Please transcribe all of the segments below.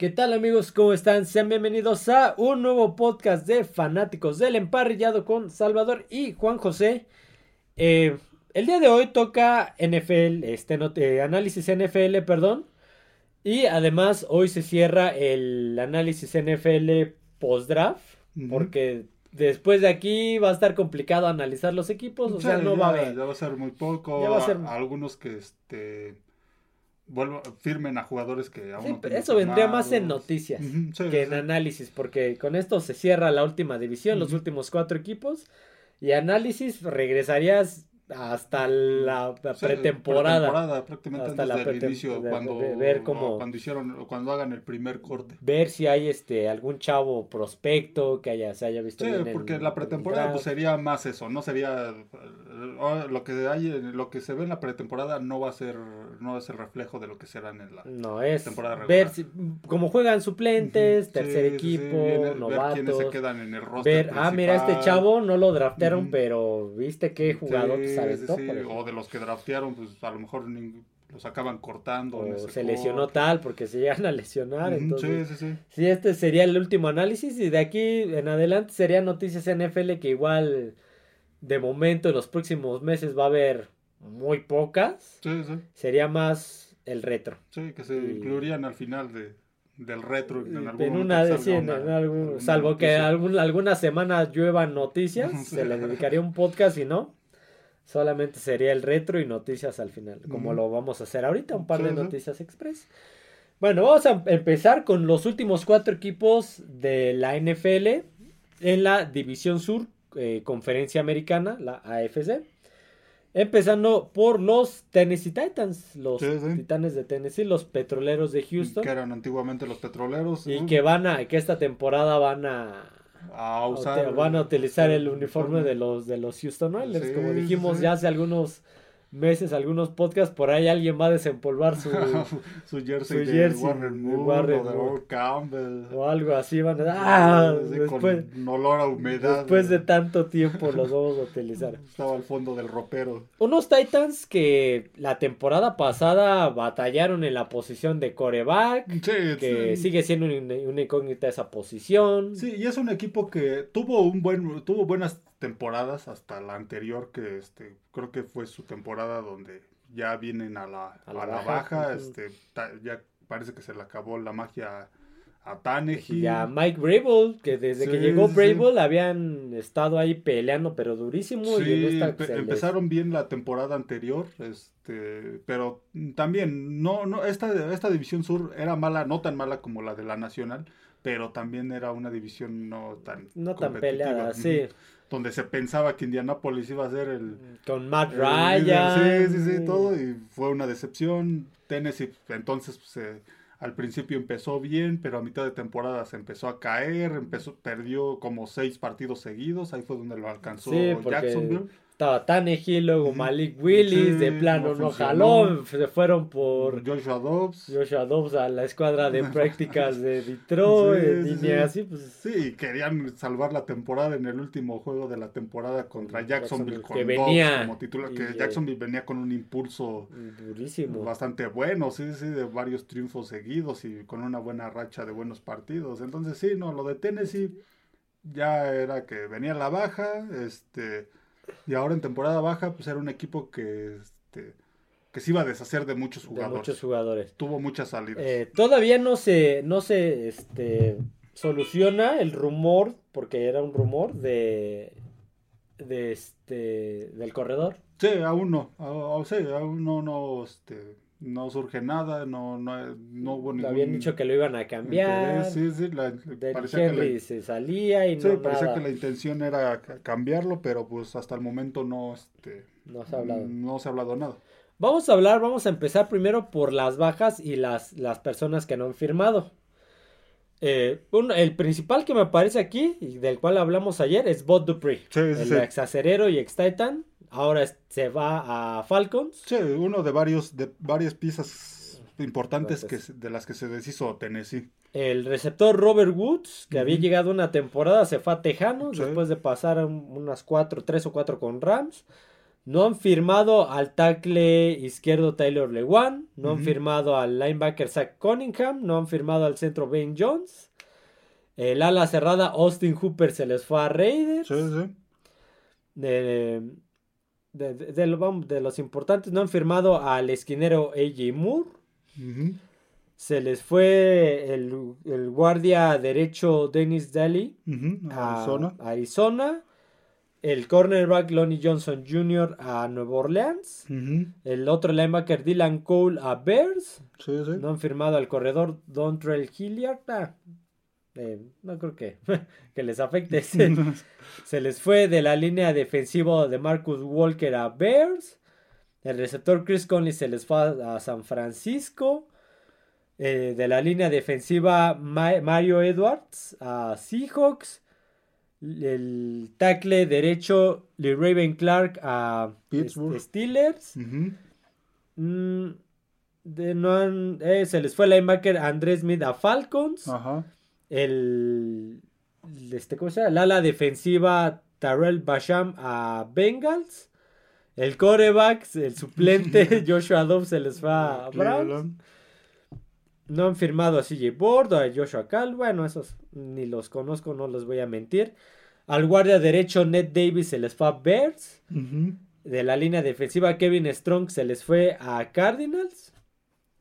¿Qué tal amigos? ¿Cómo están? Sean bienvenidos a un nuevo podcast de fanáticos del emparrillado con Salvador y Juan José. Eh, el día de hoy toca NFL, este eh, análisis NFL, perdón. Y además hoy se cierra el análisis NFL post-draft. Porque después de aquí va a estar complicado analizar los equipos. O sea, no va a haber. Ya va a ser muy poco. Ya va a ser... algunos que este firmen a jugadores que aún Eso vendría más en noticias que en análisis, porque con esto se cierra la última división, los últimos cuatro equipos. Y análisis regresarías hasta la, pretemporada. prácticamente hasta la inicio, cuando, ver cómo, cuando hicieron, cuando hagan el primer corte. Ver si hay este algún chavo prospecto que haya, se haya visto. Sí, porque la pretemporada pues, sería más eso, no sería lo que hay, lo que se ve en la pretemporada no va a ser, no es el reflejo de lo que serán en la no, es temporada regular. Ver si, cómo juegan suplentes, tercer equipo, novatos. Ver quiénes se quedan en el roster. Ver, ah, mira, este chavo no lo draftearon, pero viste qué jugador o de los que draftearon, pues a lo mejor los acaban cortando. O se lesionó tal porque se llegan a lesionar. entonces, sí, sí, sí. este sería el último análisis y de aquí en adelante serían noticias NFL que igual de momento en los próximos meses va a haber muy pocas. Sí, sí. Sería más el retro. Sí, que se incluirían al final de, del retro. En, en una de sí, en, algún, salvo que algún, alguna semana lluevan noticias, se le dedicaría un podcast y no. Solamente sería el retro y noticias al final, como lo vamos a hacer ahorita, un par de noticias express. Bueno, vamos a empezar con los últimos cuatro equipos de la NFL en la División Sur, eh, Conferencia Americana, la AFC. Empezando por los Tennessee Titans, los Titanes de Tennessee, los Petroleros de Houston. Que eran antiguamente los Petroleros. Y que van a, que esta temporada van a van a utilizar el uniforme de los de los Houston Oilers, como dijimos ya hace algunos meses, algunos podcasts, por ahí alguien va a desempolvar su, su jersey, de Warren o Campbell. O algo así, van a ¡Ah! después, con olor a humedad. Después de tanto tiempo los vamos a utilizar. Estaba al fondo del ropero. Unos Titans que la temporada pasada batallaron en la posición de coreback, que sigue siendo una, incógnita esa posición. Sí, y es un equipo que tuvo un buen tuvo buenas temporadas hasta la anterior que este creo que fue su temporada donde ya vienen a la, a la, baja, este ya parece que se le acabó la magia a Tannehill. Y a Mike Brable, que desde que llegó Brable habían estado ahí peleando, pero durísimo. y empezaron bien la temporada anterior, este, pero también, no, no, esta, esta división sur era mala, no tan mala como la de la nacional, pero también era una división no tan no tan peleada, sí donde se pensaba que Indianapolis iba a ser el... Con Matt Ryan. Sí, sí, sí, todo, y fue una decepción. Tennessee entonces pues, al principio empezó bien, pero a mitad de temporada se empezó a caer, empezó, perdió como seis partidos seguidos, ahí fue donde lo alcanzó Jacksonville estaba Tannehill, luego Malik Willis, de plano no, jaló, se fueron por Joshua Dobbs. Joshua Dobbs a la escuadra de prácticas de Detroit, y así pues. Sí, querían salvar la temporada en el último juego de la temporada contra Jacksonville, con que venía, como titular, que Jacksonville venía con un impulso durísimo. Bastante bueno, sí, sí, de varios triunfos seguidos y con una buena racha de buenos partidos. Entonces sí, no, lo de Tennessee ya era que venía la baja, este y ahora en temporada baja, pues era un equipo que, este, que se iba a deshacer de muchos jugadores. muchos jugadores. Tuvo muchas salidas. Eh, todavía no se, no se este, soluciona el rumor, porque era un rumor de, de este, del corredor. Sí, aún no. aún no, no, este, no surge nada, no, no, no hubo ningún... Habían dicho que lo iban a cambiar. Sí, sí, la, parecía que la, se salía y sí, parecía que la intención era cambiarlo, pero pues hasta el momento no, este, no se ha hablado. No se ha hablado nada. Vamos a hablar, vamos a empezar primero por las bajas y las, las personas que no han firmado. Eh, el principal que me aparece aquí, y del cual hablamos ayer, es Bot Dupree. Sí, el ex acerero y ex Titan ahora se va a Falcons. Sí, uno de varios de varias piezas importantes que, de las que se deshizo Tennessee. El receptor Robert Woods, que había llegado una temporada, se fue a Tejanos después de pasar unas cuatro, tres o cuatro con Rams. No han firmado al tackle izquierdo Taylor Lewan. No han firmado al linebacker Zach Cunningham. No han firmado al centro Ben Jones. El ala cerrada Austin Hooper se les fue a Raiders. Sí, sí. De, de, los importantes no han firmado al esquinero AJ Moore. Se les fue el, guardia derecho Dennis Daly a Arizona. El cornerback Lonnie Johnson Jr. a Nueva Orleans. El otro linebacker Dylan Cole a Bears. No han firmado al corredor Dontrell Hilliard. Ah, eh, no creo que, que les afecte. Se, les fue de la línea defensiva de Marcus Walker a Bears. El receptor Chris Conley se les fue a San Francisco. Eh, de la línea defensiva Mario Edwards a Seahawks. El tackle derecho Lee Raven Clark a Steelers. Mm, de, eh, se les fue el linebacker Andrés Smith a Falcons. Ajá el, este, ¿cómo se llama? El ala defensiva Tarell Basham a Bengals. El coreback, el suplente Joshua Dobbs se les va a Browns. No han firmado a CJ Board a Joshua Cal. Bueno, esos ni los conozco, no los voy a mentir. Al guardia derecho Ned Davis se les fue a Bears. De la línea defensiva Kevin Strong se les fue a Cardinals.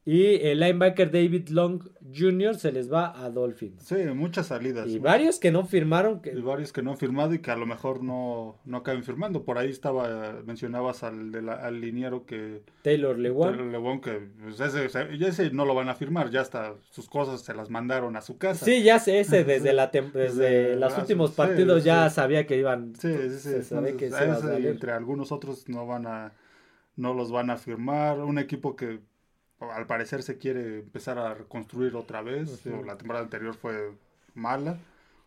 Y el linebacker David Long Jr. se les va a Dolphins. Sí, muchas salidas. Y varios que no firmaron. Y varios que no han firmado y que a lo mejor no, no acaben firmando. Por ahí estaba, mencionabas al, de al liniero que... Taylor Lewan. Taylor Lewan, que pues ese, ese, no lo van a firmar, ya hasta sus cosas se las mandaron a su casa. Sí, ya sé, ese desde, la desde, los últimos partidos ya sabía que iban... Sí, sí, sí. que entre algunos otros no van a... No los van a firmar. Un equipo que al parecer se quiere empezar a reconstruir otra vez. La temporada anterior fue mala.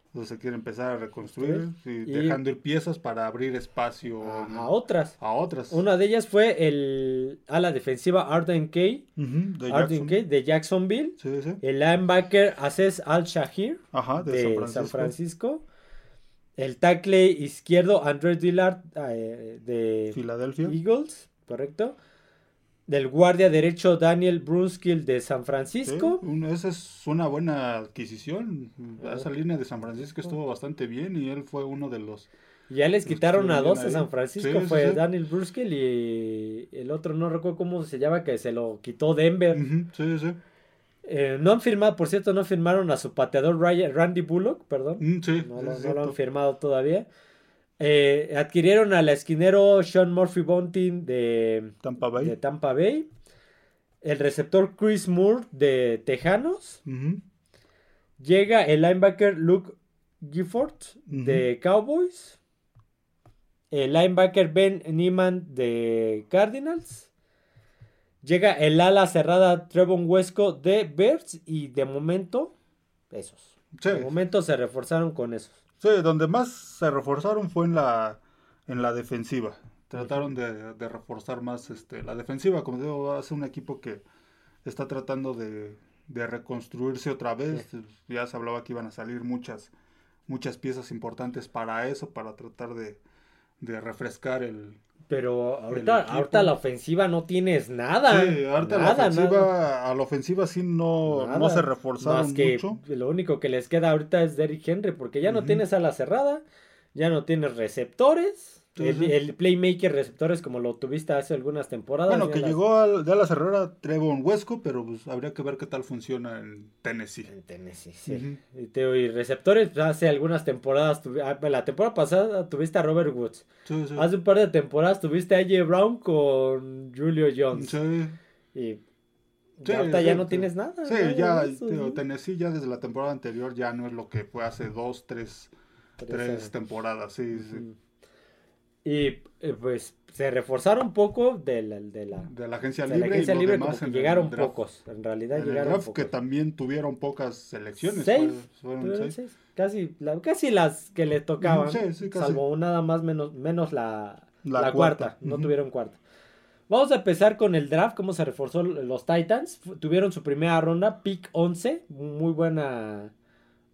Entonces se quiere empezar a reconstruir y, dejando ir piezas para abrir espacio a, otras. A otras. Una de ellas fue el ala defensiva Arden Kay, de, Jacksonville. El linebacker Aces Al Shahir de, San, Francisco. El tackle izquierdo Andrew Dillard eh, de Philadelphia Eagles, correcto del guardia derecho Daniel Brunskill de San Francisco. esa es una buena adquisición. Esa línea de San Francisco estuvo bastante bien y él fue uno de los... Ya les quitaron a dos a San Francisco, fue Daniel Brunskill y el otro no recuerdo cómo se llama, que se lo quitó Denver. Sí, sí. Eh, no han firmado, por cierto, no firmaron a su pateador Randy Bullock, perdón. Mm, no, lo han firmado todavía. Eh, adquirieron al esquinero Sean Murphy Bunting de Tampa Bay. De Tampa Bay. El receptor Chris Moore de Tejanos. Llega el linebacker Luke Gifford de Cowboys. El linebacker Ben Neiman de Cardinals. Llega el ala cerrada Trevon Huesco de Bears. Y de momento, esos. De momento se reforzaron con esos. Sí, donde más se reforzaron fue en la, en la defensiva. Trataron de, reforzar más este, la defensiva. Como digo, hace un equipo que está tratando de, reconstruirse otra vez. Ya se hablaba que iban a salir muchas, muchas piezas importantes para eso, para tratar de, de refrescar el, pero ahorita, ahorita la ofensiva no tienes nada. Sí, ahorita la ofensiva, a la ofensiva sí no, no se reforzaron Más que mucho. Lo único que les queda ahorita es Derrick Henry, porque ya no tienes a la cerrada, ya no tienes receptores el, playmaker receptores como lo tuviste hace algunas temporadas. Bueno, que llegó al, de la cerrera Trevon Huesco, pero pues habría que ver qué tal funciona en Tennessee. En Tennessee, sí. y, receptores, pues, hace algunas temporadas, ah, la temporada pasada tuviste a Robert Woods. Hace un par de temporadas tuviste a AJ Brown con Julio Jones. Y ahorita ya no tienes nada. Sí, ya, Tennessee ya desde la temporada anterior ya no es lo que fue hace dos, tres, tres, temporadas, sí, sí. Y eh, pues se reforzaron un poco de la, de la, de la agencia libre. La agencia libre llegaron pocos, en realidad llegaron pocos. que también tuvieron pocas selecciones. Seis, Casi, casi las que le tocaban, salvo nada más menos, menos la, la, cuarta, no tuvieron cuarta. Vamos a empezar con el draft, cómo se reforzó los Titans. Tuvieron su primera ronda, pick 11, muy buena,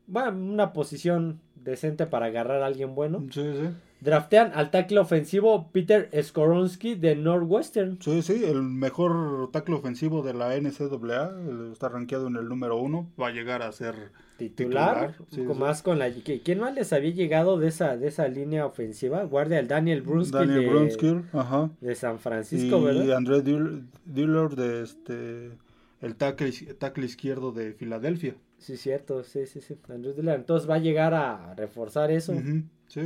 bueno, una posición decente para agarrar a alguien bueno. Sí, sí. Draftean al tackle ofensivo Peter Skoronsky de Northwestern. Sí, sí, el mejor tackle ofensivo de la NCAA. Está rankeado en el número uno. Va a llegar a ser titular. titular más con la. ¿Quién más les había llegado de esa, de esa línea ofensiva? Guardia el Daniel Brunskill. Daniel de, ajá. De San Francisco, ¿verdad? Y André Dillard de este. El tackle, tackle izquierdo de Filadelfia. Sí, cierto, sí, sí, sí. Andrés Dillard. Entonces va a llegar a reforzar eso. Sí, sí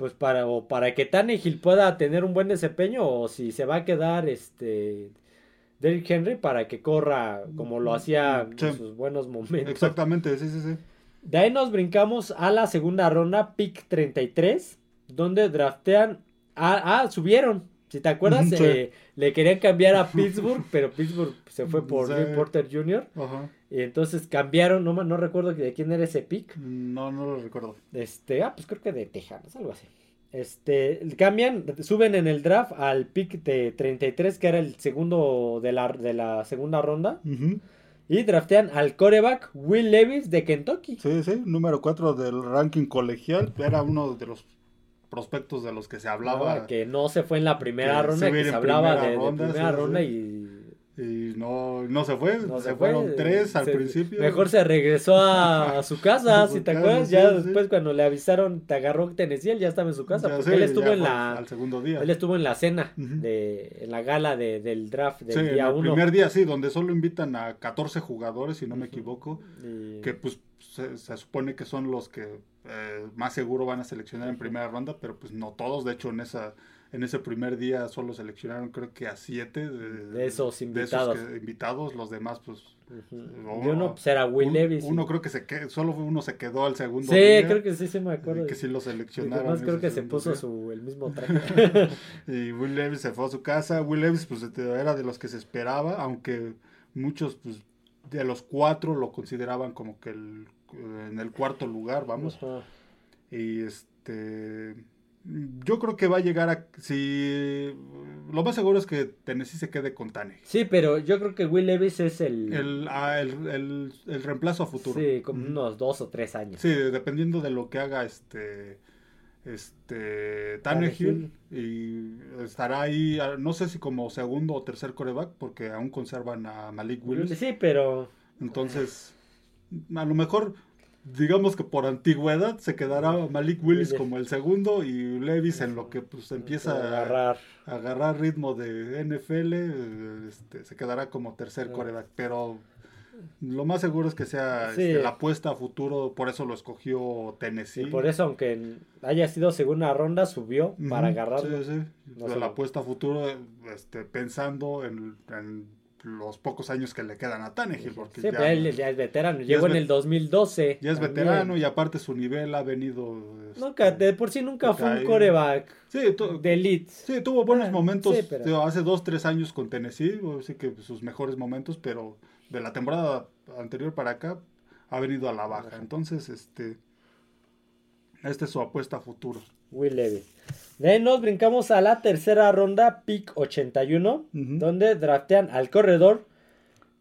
pues para o para que Tannehill pueda tener un buen desempeño o si se va a quedar este Derrick Henry para que corra como lo hacía en sus buenos momentos. Exactamente, sí, sí, sí. De ahí nos brincamos a la segunda ronda, pick 33, donde draftean ah, ah subieron. Si te acuerdas, eh, le querían cambiar a Pittsburgh, pero Pittsburgh se fue por Jim Porter Jr. Ajá. Y entonces cambiaron, no, no recuerdo de quién era ese pick. No, no lo recuerdo. Este, ah, pues creo que de Texas, algo así. Este, cambian, suben en el draft al pick de 33, que era el segundo de la, de la segunda ronda. Y draftean al coreback Will Levis de Kentucky. Sí, sí, número 4 del ranking colegial. Era uno de los prospectos de los que se hablaba. que no se fue en la primera ronda, que se hablaba de, primera ronda y y no, no se fue, se, fueron tres al principio. Mejor se regresó a, su casa, si te acuerdas. ya después cuando le avisaron, te agarró Tennessee, él ya estaba en su casa. porque él estuvo en la. Al segundo día. Él estuvo en la cena, de, en la gala de, del draft del día uno. El primer día, sí, donde solo invitan a 14 jugadores, si no me equivoco. Que pues se, supone que son los que eh, más seguro van a seleccionar en primera ronda, pero pues no todos. De hecho, en esa en ese primer día solo seleccionaron creo que a siete de, esos invitados. invitados, los demás pues... uno pues era Will Levis. Uno creo que se quedó, solo uno se quedó al segundo sí, día. creo que sí se me acuerdo. Que sí lo seleccionaron. Además creo que se puso su, el mismo traje. y Will Levis se fue a su casa. Will Levis pues era de los que se esperaba, aunque muchos pues de los cuatro lo consideraban como que el, en el cuarto lugar, vamos. Y este yo creo que va a llegar a. Si. Lo más seguro es que Tennessee se quede con Tane. Sí, pero yo creo que Will Levis es el. El, ah, el, reemplazo a futuro. Sí, como unos dos o tres años. Sí, dependiendo de lo que haga este. Este. Tannehill. Y estará ahí. Ah, no sé si como segundo o tercer coreback, porque aún conservan a Malik Willis. Sí, pero. Entonces. A lo mejor digamos que por antigüedad se quedará Malik Willis como el segundo y Levis en lo que pues empieza a agarrar, a agarrar ritmo de NFL, este, se quedará como tercer coreback, pero lo más seguro es que sea este, la apuesta a futuro, por eso lo escogió Tennessee. Y por eso, aunque haya sido segunda ronda, subió para agarrarlo. Sí, sí. la apuesta a futuro, este, pensando en los pocos años que le quedan a Tannehill. Porque sí, ya, pero él ya es veterano. Llegó en el 2012. Ya es veterano y aparte su nivel ha venido. Nunca, este, de por sí nunca fue un coreback de elite. Sí, tuvo buenos ah, momentos. Hace dos, tres años con Tennessee, sí que sus mejores momentos, pero de la temporada anterior para acá ha venido a la baja. Entonces, este. Esta es su apuesta a futuro. Will Levis. De ahí nos brincamos a la tercera ronda, pick 81, donde draftean al corredor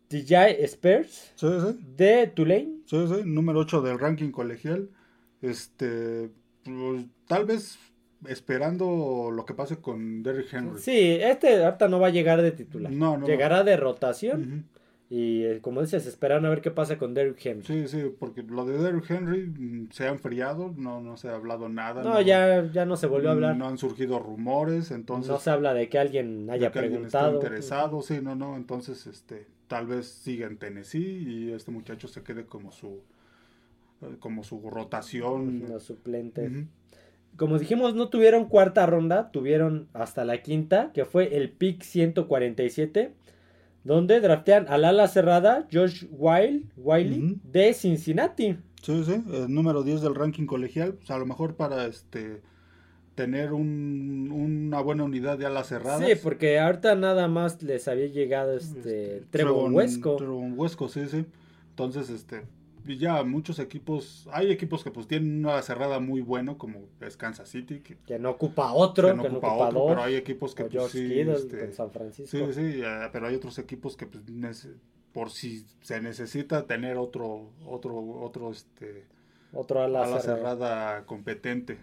DJ Spears de Tulane. Sí, sí, número 8 del ranking colegial. Este, pues, tal vez esperando lo que pase con Derrick Henry. Sí, este ahorita no va a llegar de titular. No, no. Llegará de rotación. Y eh, como dices, esperan a ver qué pasa con Derrick Henry. Sí, sí, porque lo de Derrick Henry mm, se ha enfriado, no, no se ha hablado nada. No, ya, ya no se volvió a hablar. No han surgido rumores, entonces... No se habla de que alguien haya preguntado. interesado, sí, no, no, entonces este, tal vez siga en Tennessee y este muchacho se quede como su, eh, como su rotación. No, suplente. Como dijimos, no tuvieron cuarta ronda, tuvieron hasta la quinta, que fue el pick 147 donde draftean al ala cerrada Josh Wiley, Wiley de Cincinnati. Sí, sí, el número 10 del ranking colegial, a lo mejor para este tener un, una buena unidad de alas cerradas. Sí, porque ahorita nada más les había llegado este, este Trevon Huesco. Trevon Huesco, sí, sí. Entonces, este, ya muchos equipos, hay equipos que pues tienen una cerrada muy bueno, como es Kansas City. Que, no ocupa otro, que no, ocupa, otro, pero hay equipos que pues, sí, este, San Francisco. Sí, sí, pero hay otros equipos que pues, por si se necesita tener otro, otro, otro, este, otro ala, cerrada competente.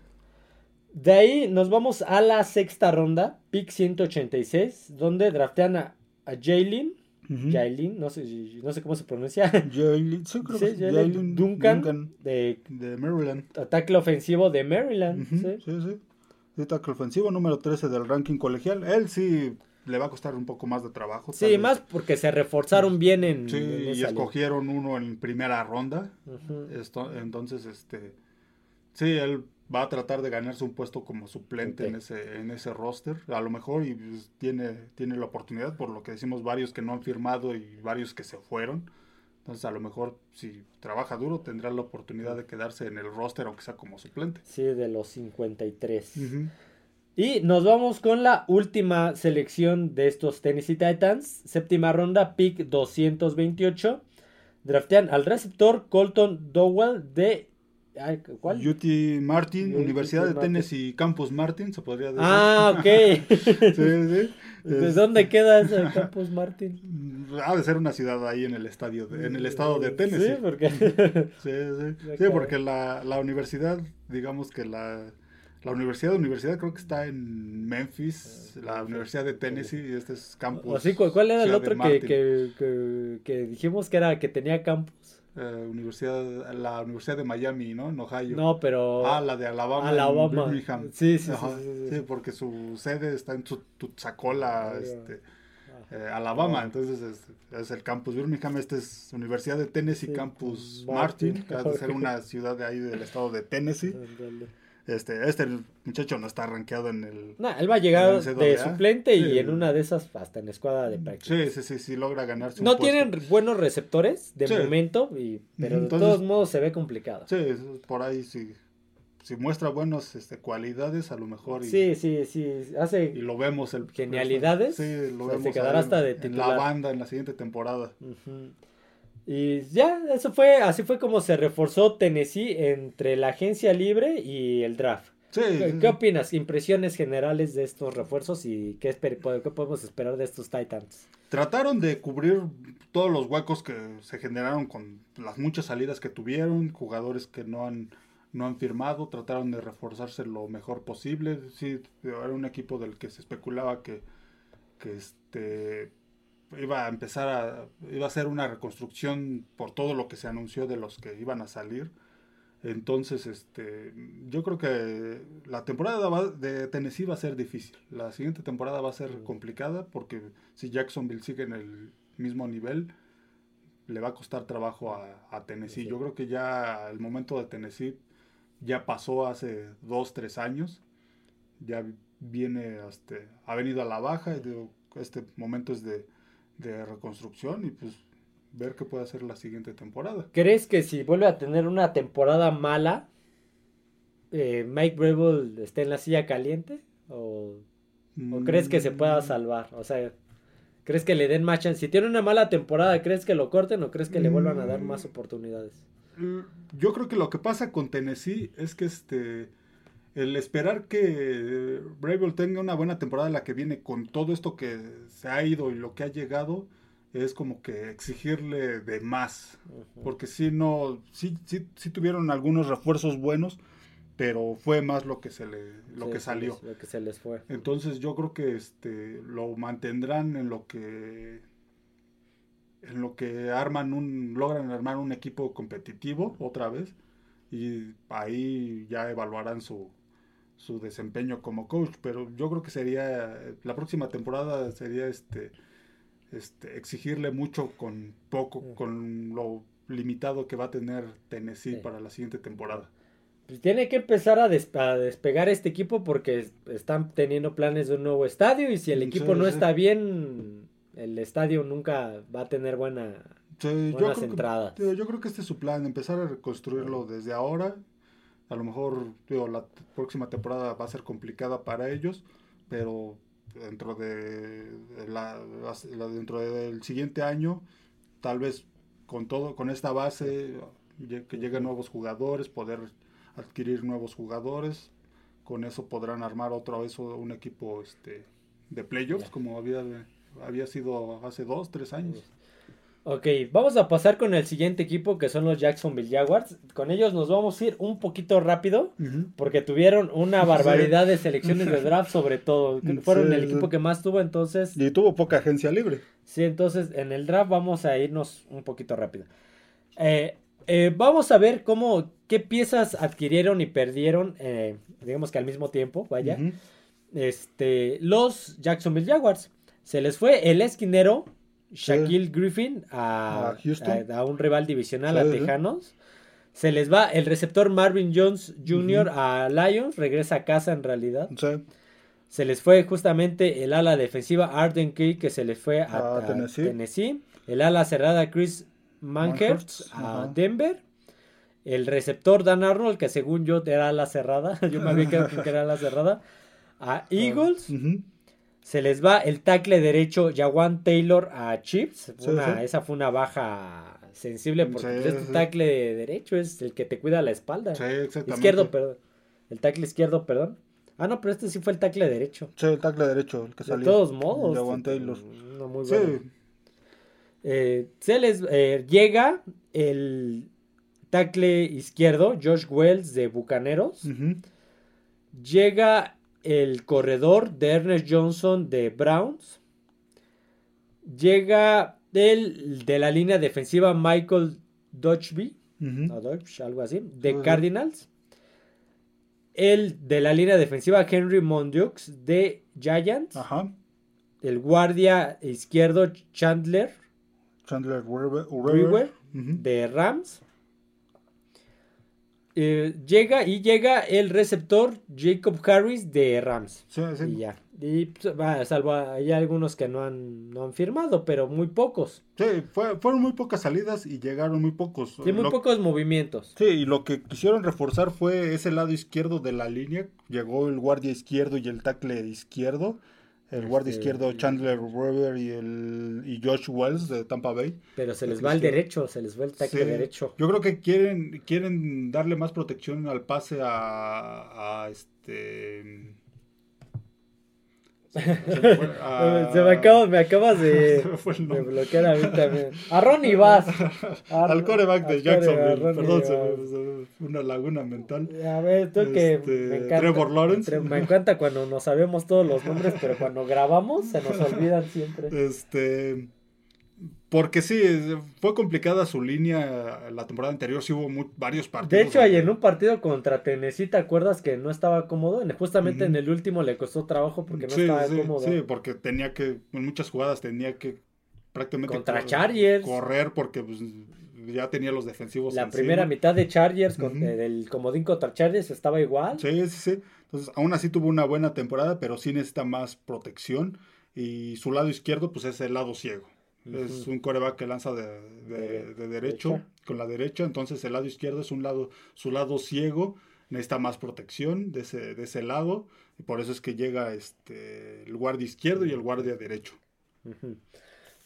De ahí nos vamos a la sexta ronda, pick 186, donde draftean a, a Jalen. No sé, no sé cómo se pronuncia. Jalen, Duncan, de, Maryland. Ataque ofensivo de Maryland. sí, sí. sí. Ataque ofensivo número 13 del ranking colegial. Él sí le va a costar un poco más de trabajo. Sí, más porque se reforzaron bien en. Sí, y escogieron uno en primera ronda. Esto, entonces, este. Sí, él va a tratar de ganarse un puesto como suplente en ese en ese roster a lo mejor y pues, tiene tiene la oportunidad por lo que decimos varios que no han firmado y varios que se fueron. Entonces a lo mejor si trabaja duro tendrá la oportunidad de quedarse en el roster aunque sea como suplente. Sí de los 53 y nos vamos con la última selección de estos Tennessee Titans. Séptima ronda pick 228 draftean al receptor Colton Dowell de ¿Cuál? UT Martin, Universidad de Tennessee Campus Martin, se podría decir. Ah, ok. sí, sí. ¿De dónde queda ese Campus Martin? Ha de ser una ciudad ahí en el estadio, en el estado de Tennessee. Sí, porque, sí, sí. sí porque la, la universidad, digamos que la, la universidad de universidad creo que está en Memphis, la Universidad de Tennessee, y este es campus. Así, ¿Cuál era el otro que, que, que, que dijimos que era que tenía campus? Eh, universidad, la Universidad de Miami, ¿no? En Ohio. No, pero... Ah, la de Alabama. Alabama. Sí, sí, sí, porque su sede está en Tutsacola, este, eh, Alabama. Entonces es, el campus Birmingham. Este es Universidad de Tennessee Campus Martin, que de ser una ciudad de ahí del estado de Tennessee. Este, este muchacho no está rankeado en el. No, él va a llegar de suplente y en una de esas hasta en escuadra de práctica. Sí, sí, sí, sí, logra ganarse. No tienen buenos receptores de momento, y, pero de todos modos se ve complicado. Sí, por ahí sí. Si muestra buenas este, cualidades, a lo mejor. Y, sí, sí, sí. Hace y lo vemos. El, genialidades. Sí, lo vemos. Se quedará hasta de titular. En la banda en la siguiente temporada. Y ya, eso fue, así fue como se reforzó Tennessee entre la agencia libre y el draft. ¿Qué, opinas? Impresiones generales de estos refuerzos y qué, qué podemos esperar de estos Titans. Trataron de cubrir todos los huecos que se generaron con las muchas salidas que tuvieron, jugadores que no han, no han firmado, trataron de reforzarse lo mejor posible. Sí, era un equipo del que se especulaba que, que este iba a empezar a, iba a ser una reconstrucción por todo lo que se anunció de los que iban a salir. Entonces, este, yo creo que la temporada de Tennessee va a ser difícil. La siguiente temporada va a ser complicada porque si Jacksonville sigue en el mismo nivel, le va a costar trabajo a, Tennessee. Yo creo que ya el momento de Tennessee ya pasó hace dos, tres años. Ya viene, este, ha venido a la baja. Este momento es de de reconstrucción y pues ver qué puede hacer la siguiente temporada. ¿Crees que si vuelve a tener una temporada mala, eh, Mike Breville esté en la silla caliente? ¿O, crees que se pueda mm. salvar? O sea, ¿crees que le den más chance? Si tiene una mala temporada, ¿crees que lo corten o crees que le vuelvan a dar más mm. oportunidades? Mm, yo creo que lo que pasa con Tennessee es que este el esperar que Breville tenga una buena temporada la que viene con todo esto que se ha ido y lo que ha llegado es como que exigirle de más. Porque si no sí, sí, sí tuvieron algunos refuerzos buenos pero fue más lo que se le lo que salió. lo que se les fue. Entonces yo creo que este lo mantendrán en lo que en lo que arman un logran armar un equipo competitivo otra vez y ahí ya evaluarán su su desempeño como coach, pero yo creo que sería, la próxima temporada sería este, este exigirle mucho con poco, con lo limitado que va a tener Tennessee para la siguiente temporada. Pues tiene que empezar a, despegar este equipo porque están teniendo planes de un nuevo estadio y si el equipo no está bien, el estadio nunca va a tener buena, buenas entradas. yo creo que este es su plan, empezar a reconstruirlo desde ahora a lo mejor digo, la próxima temporada va a ser complicada para ellos, pero dentro de la, dentro del siguiente año, tal vez con todo, con esta base, que lleguen nuevos jugadores, poder adquirir nuevos jugadores, con eso podrán armar otra vez un equipo este de playoffs como había había sido hace dos, tres años. Ok, vamos a pasar con el siguiente equipo que son los Jacksonville Jaguars. Con ellos nos vamos a ir un poquito rápido porque tuvieron una barbaridad de selecciones de draft sobre todo. Fueron el equipo que más tuvo entonces. Y tuvo poca agencia libre. Sí, entonces en el draft vamos a irnos un poquito rápido. Eh, eh, vamos a ver cómo, qué piezas adquirieron y perdieron, eh, digamos que al mismo tiempo, vaya. Este, los Jacksonville Jaguars. Se les fue el esquinero Shaquille Griffin a, a, un rival divisional, a Tejanos. Se les va el receptor Marvin Jones Jr. a Lions, regresa a casa en realidad. Se les fue justamente el ala defensiva Arden Key, que se les fue a, Tennessee. El ala cerrada Chris Manhurst a Denver. El receptor Dan Arnold, que según yo era ala cerrada, yo me había quedado que era ala cerrada, a Eagles. Se les va el tackle derecho Jawan Taylor a Chips. Esa fue una baja sensible porque pues, este tackle derecho es el que te cuida la espalda. Sí, exactamente. Izquierdo, perdón. El tackle izquierdo, perdón. Ah, no, pero este sí fue el tackle derecho. Sí, el tackle derecho, el que salió. De todos modos. Jawan Taylor. No, muy bueno. Eh, se les eh, llega el tackle izquierdo, Josh Wells de Bucaneros. Llega el corredor de Ernest Johnson de Browns. Llega del, de la línea defensiva Michael Dodgeby, algo así, de Cardinals. El de la línea defensiva Henry Mondux de Giants. El guardia izquierdo Chandler. Chandler de Rams. Eh, llega y llega el receptor Jacob Harris de Rams. Sí, sí. Y ya. Y pues, salvo hay algunos que no han, no han firmado, pero muy pocos. Sí, fueron muy pocas salidas y llegaron muy pocos. Sí, muy pocos movimientos. Sí, y lo que quisieron reforzar fue ese lado izquierdo de la línea. Llegó el guardia izquierdo y el tackle izquierdo el guardia este, izquierdo Chandler Weber y el y Josh Wells de Tampa Bay. Pero se les va el derecho, se les va el tackle derecho. Yo creo que quieren quieren darle más protección al pase a, a este se, me, acabas, me acabas de, de, bloquear a mí también. A Ronnie Bass. Al coreback de Jacksonville. Perdón, se una laguna mental. A ver, tú que este, me encanta. Trevor Lawrence. Me encanta cuando no sabemos todos los nombres, pero cuando grabamos se nos olvidan siempre. Este. Porque sí, fue complicada su línea la temporada anterior, sí hubo varios partidos. De hecho, ahí en un partido contra Tennessee, ¿te acuerdas que no estaba cómodo? Justamente en el último le costó trabajo porque no estaba cómodo. Sí, porque tenía que, en muchas jugadas tenía que prácticamente contra Chargers. correr porque pues, ya tenía los defensivos. La primera mitad de Chargers, con, eh, del comodín contra Chargers, estaba igual. Sí, sí, sí. Entonces, aún así tuvo una buena temporada, pero sí necesita más protección. Y su lado izquierdo, pues es el lado ciego. Es un coreback que lanza de, de, derecho, con la derecha, entonces el lado izquierdo es un lado, su lado ciego, necesita más protección de ese, de ese lado, y por eso es que llega este, el guardia izquierdo y el guardia derecho.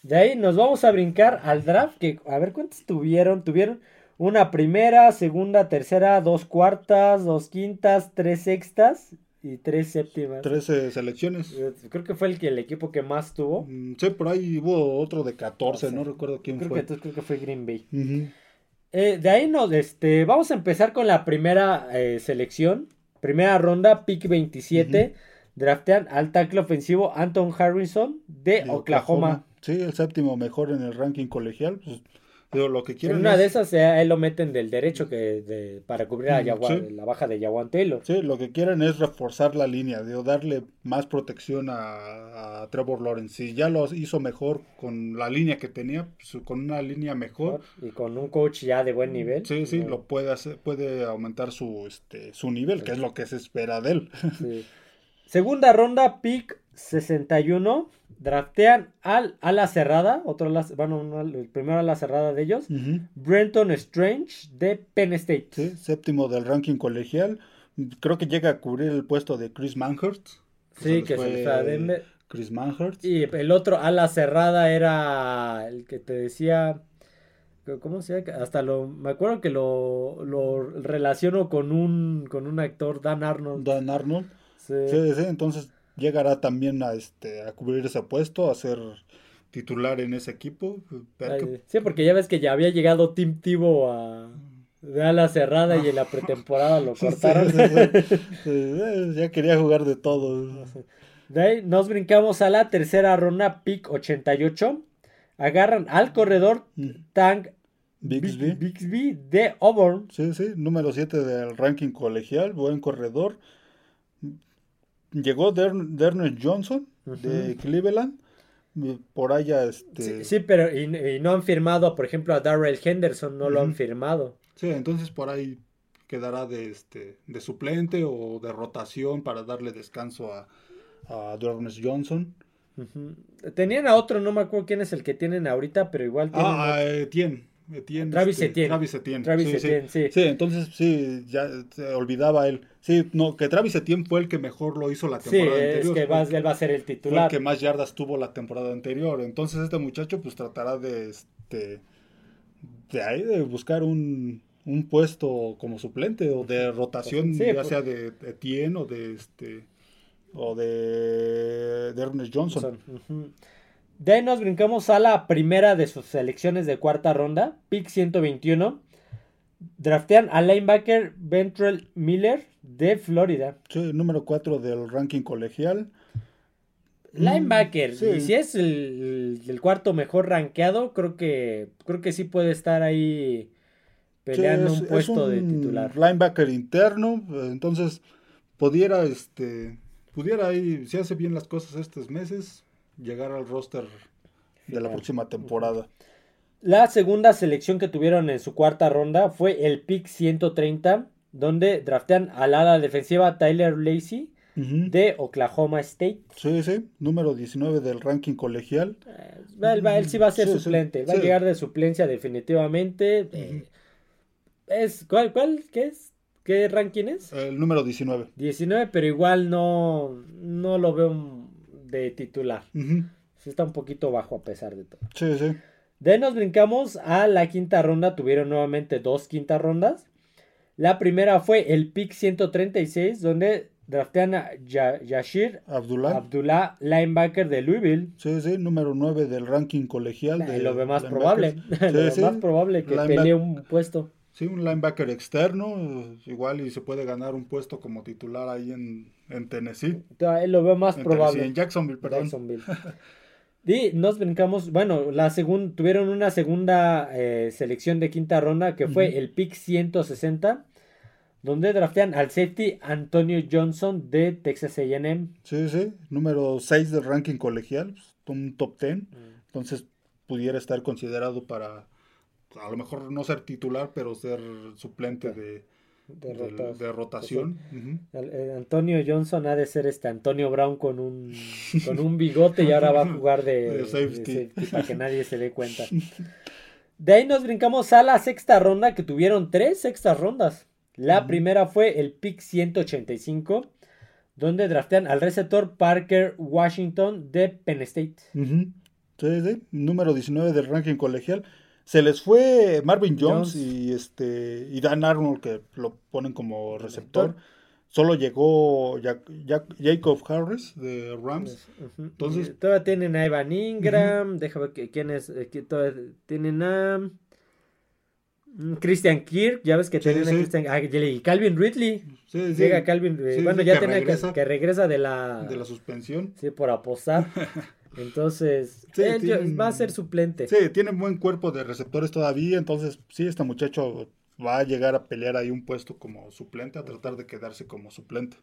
De ahí nos vamos a brincar al draft, que a ver cuántos tuvieron, tuvieron una primera, segunda, tercera, dos cuartas, dos quintas, tres sextas y tres séptimas. Trece selecciones. Eh, creo que fue el, que, el equipo que más tuvo. Mm, sí, por ahí hubo otro de 14, no recuerdo quién fue. Que, creo que fue Green Bay. Eh, de ahí nos, este, vamos a empezar con la primera eh, selección. Primera ronda, pick 27. Draftean al tackle ofensivo Anton Harrison de, Oklahoma. Sí, el séptimo mejor en el ranking colegial. Pues, lo que quieren en una de esas él lo meten del derecho que de, para cubrir a mm, la baja de Taylor. Sí, lo que quieren es reforzar la línea, de darle más protección a, Trevor Lawrence. Si ya lo hizo mejor con la línea que tenía, pues, con una línea mejor. Y con un coach ya de buen nivel. Sí, sí, lo puede hacer, puede aumentar su, este, su nivel, que es lo que se espera de él. Segunda ronda, pick 61 draftean al ala cerrada, otro bueno, el primero ala cerrada de ellos, Brenton Strange de Penn State. Sí, séptimo del ranking colegial. Creo que llega a cubrir el puesto de Chris Manhurt. Sí, que se fue Denver. Chris Manhurt. Y el otro ala cerrada era el que te decía. ¿Cómo se llama? Hasta lo. Me acuerdo que lo, lo relaciono con un, con un actor, Dan Arnold. Dan Arnold. Sí, sí, sí entonces llegará también a, este, a cubrir ese puesto, a ser titular en ese equipo. Sí, porque ya ves que ya había llegado Tim Tivo a de ala cerrada y en la pretemporada lo cortaron. ya quería jugar de todo. De ahí nos brincamos a la tercera ronda, pick 88. Agarran al corredor mm. Tank Bixby. Bixby de Auburn. Sí, sí, número 7 del ranking colegial, buen corredor. Llegó Derner Johnson de Cleveland. Por allá, este. Sí, pero y, no han firmado, por ejemplo, a Darrell Henderson, no lo han firmado. Sí, entonces por ahí quedará de, este, de suplente o de rotación para darle descanso a, a Johnson. Tenían a otro, no me acuerdo quién es el que tienen ahorita, pero igual tienen. Ah, Etienne. Etienne, Travis este, Etienne. Travis Etienne. Travis sí, Etienne, sí. sí. entonces sí, ya se olvidaba él. Sí, no, que Travis Etienne fue el que mejor lo hizo la temporada sí, anterior. Es que él va a ser el titular. Fue el que más yardas tuvo la temporada anterior. Entonces este muchacho pues tratará de este de ahí de buscar un, un puesto como suplente o de rotación, ya pues. sea de Etienne o de este o de, Ernest Johnson. De ahí nos brincamos a la primera de sus selecciones de cuarta ronda, pick 121. Draftean al linebacker Ventrell Miller de Florida. Sí, número 4 del ranking colegial. Linebacker, y si es el, cuarto mejor rankeado, creo que creo que sí puede estar ahí peleando un puesto de titular. Linebacker interno, entonces pudiera este pudiera ahí, si hace bien las cosas estos meses, llegar al roster de la próxima temporada. La segunda selección que tuvieron en su cuarta ronda fue el pick 130, donde draftean al ala defensiva Tyler Lacey de Oklahoma State. Sí, sí, número 19 del ranking colegial. Eh, él, sí va a ser suplente, va a llegar de suplencia definitivamente. Eh, es, ¿cuál, ¿Cuál? ¿Qué es? ¿Qué ranking es? El número 19. 19, pero igual no, no lo veo de titular. Está un poquito bajo a pesar de todo. Sí, sí. De ahí nos brincamos a la quinta ronda. Tuvieron nuevamente dos quintas rondas. La primera fue el pick 136, donde draftean a Yashir Abdullah. Abdullah, linebacker de Louisville. Sí, sí, número 9 del ranking colegial. De lo ve más probable. lo más probable que pelee un puesto. Sí, un linebacker externo, igual y se puede ganar un puesto como titular ahí en, en Tennessee. Lo veo más probable. en Jacksonville, perdón. y nos brincamos, bueno, la segunda, tuvieron una segunda eh, selección de quinta ronda que fue el pick 160, donde draftean al safety Antonio Johnson de Texas A&M. Sí, sí, número 6 del ranking colegial, un top 10, mm. entonces pudiera estar considerado para a lo mejor no ser titular, pero ser suplente de, de, rotación. Eh, Antonio Johnson ha de ser este Antonio Brown con un, con un bigote y ahora va a jugar de, safety. para que nadie se dé cuenta. De ahí nos brincamos a la sexta ronda, que tuvieron tres sextas rondas. La primera fue el pick 185, donde draftean al receptor Parker Washington de Penn State. Sí, sí, número 19 del ranking colegial. Se les fue Marvin Jones, y este y Dan Arnold que lo ponen como receptor. Solo llegó Jacob Harris de Rams. Entonces todavía tienen a Evan Ingram, déjame ver quién es, eh, tienen a mm, Christian Kirk, ya ves que tienen a Christian ah, y Calvin Ridley. Llega Calvin, eh, bueno, ya tiene que, que, regresa de la de la suspensión. Sí, por apostar. Entonces, va a ser suplente. Sí, tiene buen cuerpo de receptores todavía. Entonces, sí, este muchacho va a llegar a pelear ahí un puesto como suplente, a tratar de quedarse como suplente.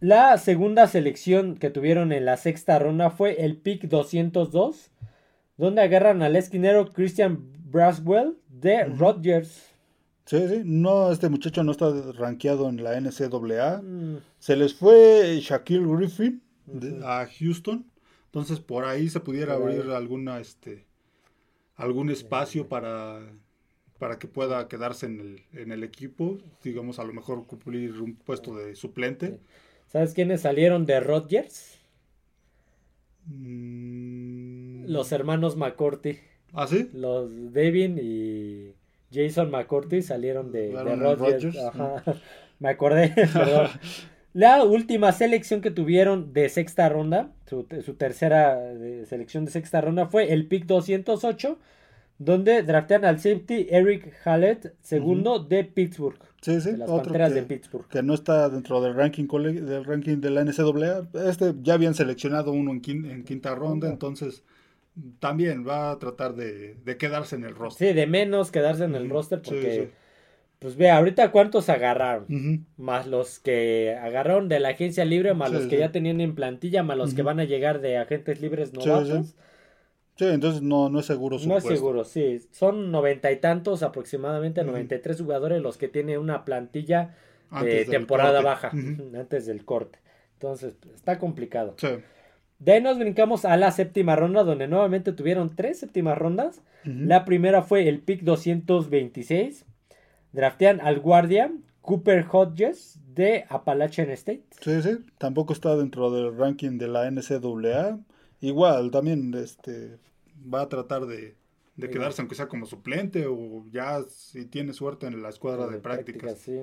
La segunda selección que tuvieron en la sexta ronda fue el pick 202, donde agarran al esquinero Christian Braswell de Rodgers. Sí, sí, no, este muchacho no está rankeado en la NCAA. Mm. Se les fue Shaquille Griffin a Houston. Entonces por ahí se pudiera abrir alguna este algún espacio para para que pueda quedarse en el, en el equipo, digamos a lo mejor cumplir un puesto de suplente. ¿Sabes quiénes salieron de Rodgers? Mm. Los hermanos McCourty. ¿Ah, sí? Los Devin y Jason McCourty salieron de, de Rodgers. Ajá. Me acordé, perdón. La última selección que tuvieron de sexta ronda, su, tercera selección de sexta ronda fue el pick 208, donde draftean al safety Eric Hallett, segundo de Pittsburgh. Sí, sí, de las Panteras de Pittsburgh. Que no está dentro del ranking, del ranking de la NCAA. Este ya habían seleccionado uno en, quinta, ronda, entonces también va a tratar de, quedarse en el roster. Sí, de menos quedarse en el roster porque... Pues ve, ahorita cuántos agarraron, más los que agarraron de la agencia libre, más los que ya tenían en plantilla, más los que van a llegar de agentes libres novatos. Sí, entonces no, no es seguro su No es seguro, sí. Son noventa y tantos, aproximadamente noventa y tres jugadores los que tienen una plantilla de temporada baja, antes del corte. Entonces, está complicado. Sí. De ahí nos brincamos a la séptima ronda, donde nuevamente tuvieron tres séptimas rondas. La primera fue el pick 226 Draftean al guardia Cooper Hodges de Appalachian State. Sí, sí, tampoco está dentro del ranking de la NCAA. Igual, también este, va a tratar de, quedarse, aunque sea como suplente o ya si tiene suerte en la escuadra de, prácticas. sí.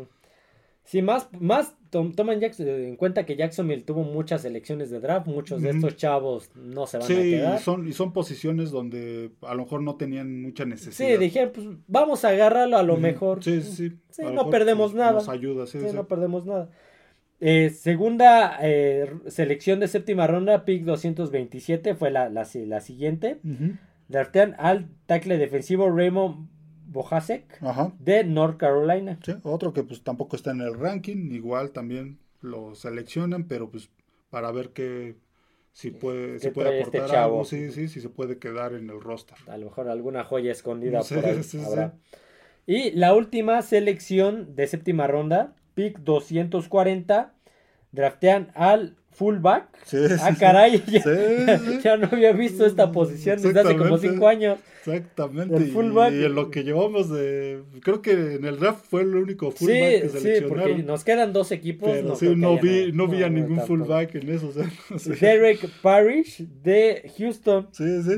Sí, más, más toman en cuenta que Jacksonville tuvo muchas elecciones de draft, muchos de estos chavos no se van a quedar. Sí, son, y son posiciones donde a lo mejor no tenían mucha necesidad. Sí, dijeron, pues vamos a agarrarlo a lo mejor. Sí, sí. sí no perdemos nada. Nos ayuda, sí, sí, no perdemos nada. Eh, segunda eh, selección de séptima ronda, pick 227, fue la, la, la siguiente. Draftean al tackle defensivo Raymond Bojasek de North Carolina. Sí, otro que pues tampoco está en el ranking, igual también lo seleccionan, pero pues para ver qué si puede, si puede este aportar algo, sí, sí, si se puede quedar en el roster. A lo mejor alguna joya escondida por ahí Y la última selección de séptima ronda, pick 240, draftean al fullback. ah, caray, ya, no había visto esta posición desde hace como cinco años. Exactamente. Y, en lo que llevamos de. Creo que en el draft fue el único fullback que seleccionaron. Sí, porque nos quedan dos equipos. no, sí, no vi, no vi a ningún fullback en eso. Derek Parrish de Houston. Sí, sí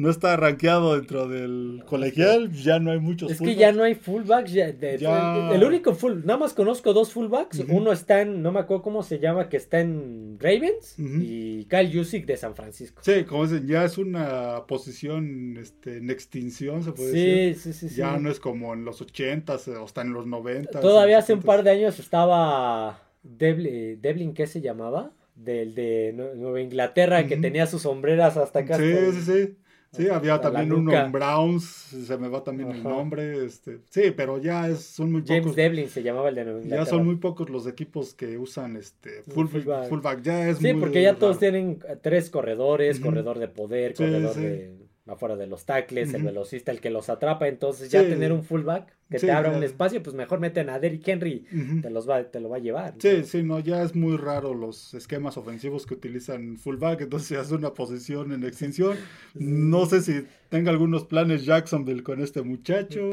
no está rankeado dentro del colegial, ya no hay muchos Es que ya no hay fullbacks. El, único full, nada más conozco dos fullbacks. Uno está en, no me acuerdo cómo se llama, que está en Ravens y Kyle Jusic de San Francisco. Sí, como dicen, ya es una posición este, en extinción, se puede decir. Sí, sí, sí. Ya no es como en los 80s o hasta en los 90 Todavía hace un par de años estaba Devlin, Devlin ¿qué se llamaba? Del de Nueva Inglaterra, que tenía sus sombreras hasta acá. Sí, sí, sí. Sí, había también uno en Browns, se me va también el nombre, este, sí, pero ya es, son muy James Devlin se llamaba el de Nueva Ya son muy pocos los equipos que usan este fullback, ya es Sí, porque ya todos tienen tres corredores, corredor de poder, corredor de afuera de los tackles, el velocista, el que los atrapa. Entonces, ya tener un fullback que te abra un espacio, pues mejor meten a Derrick Henry, te, los va, te lo va a llevar. Sí, sí, no, ya es muy raro los esquemas ofensivos que utilizan fullback, entonces es una posición en extinción. No sé si tenga algunos planes Jacksonville con este muchacho,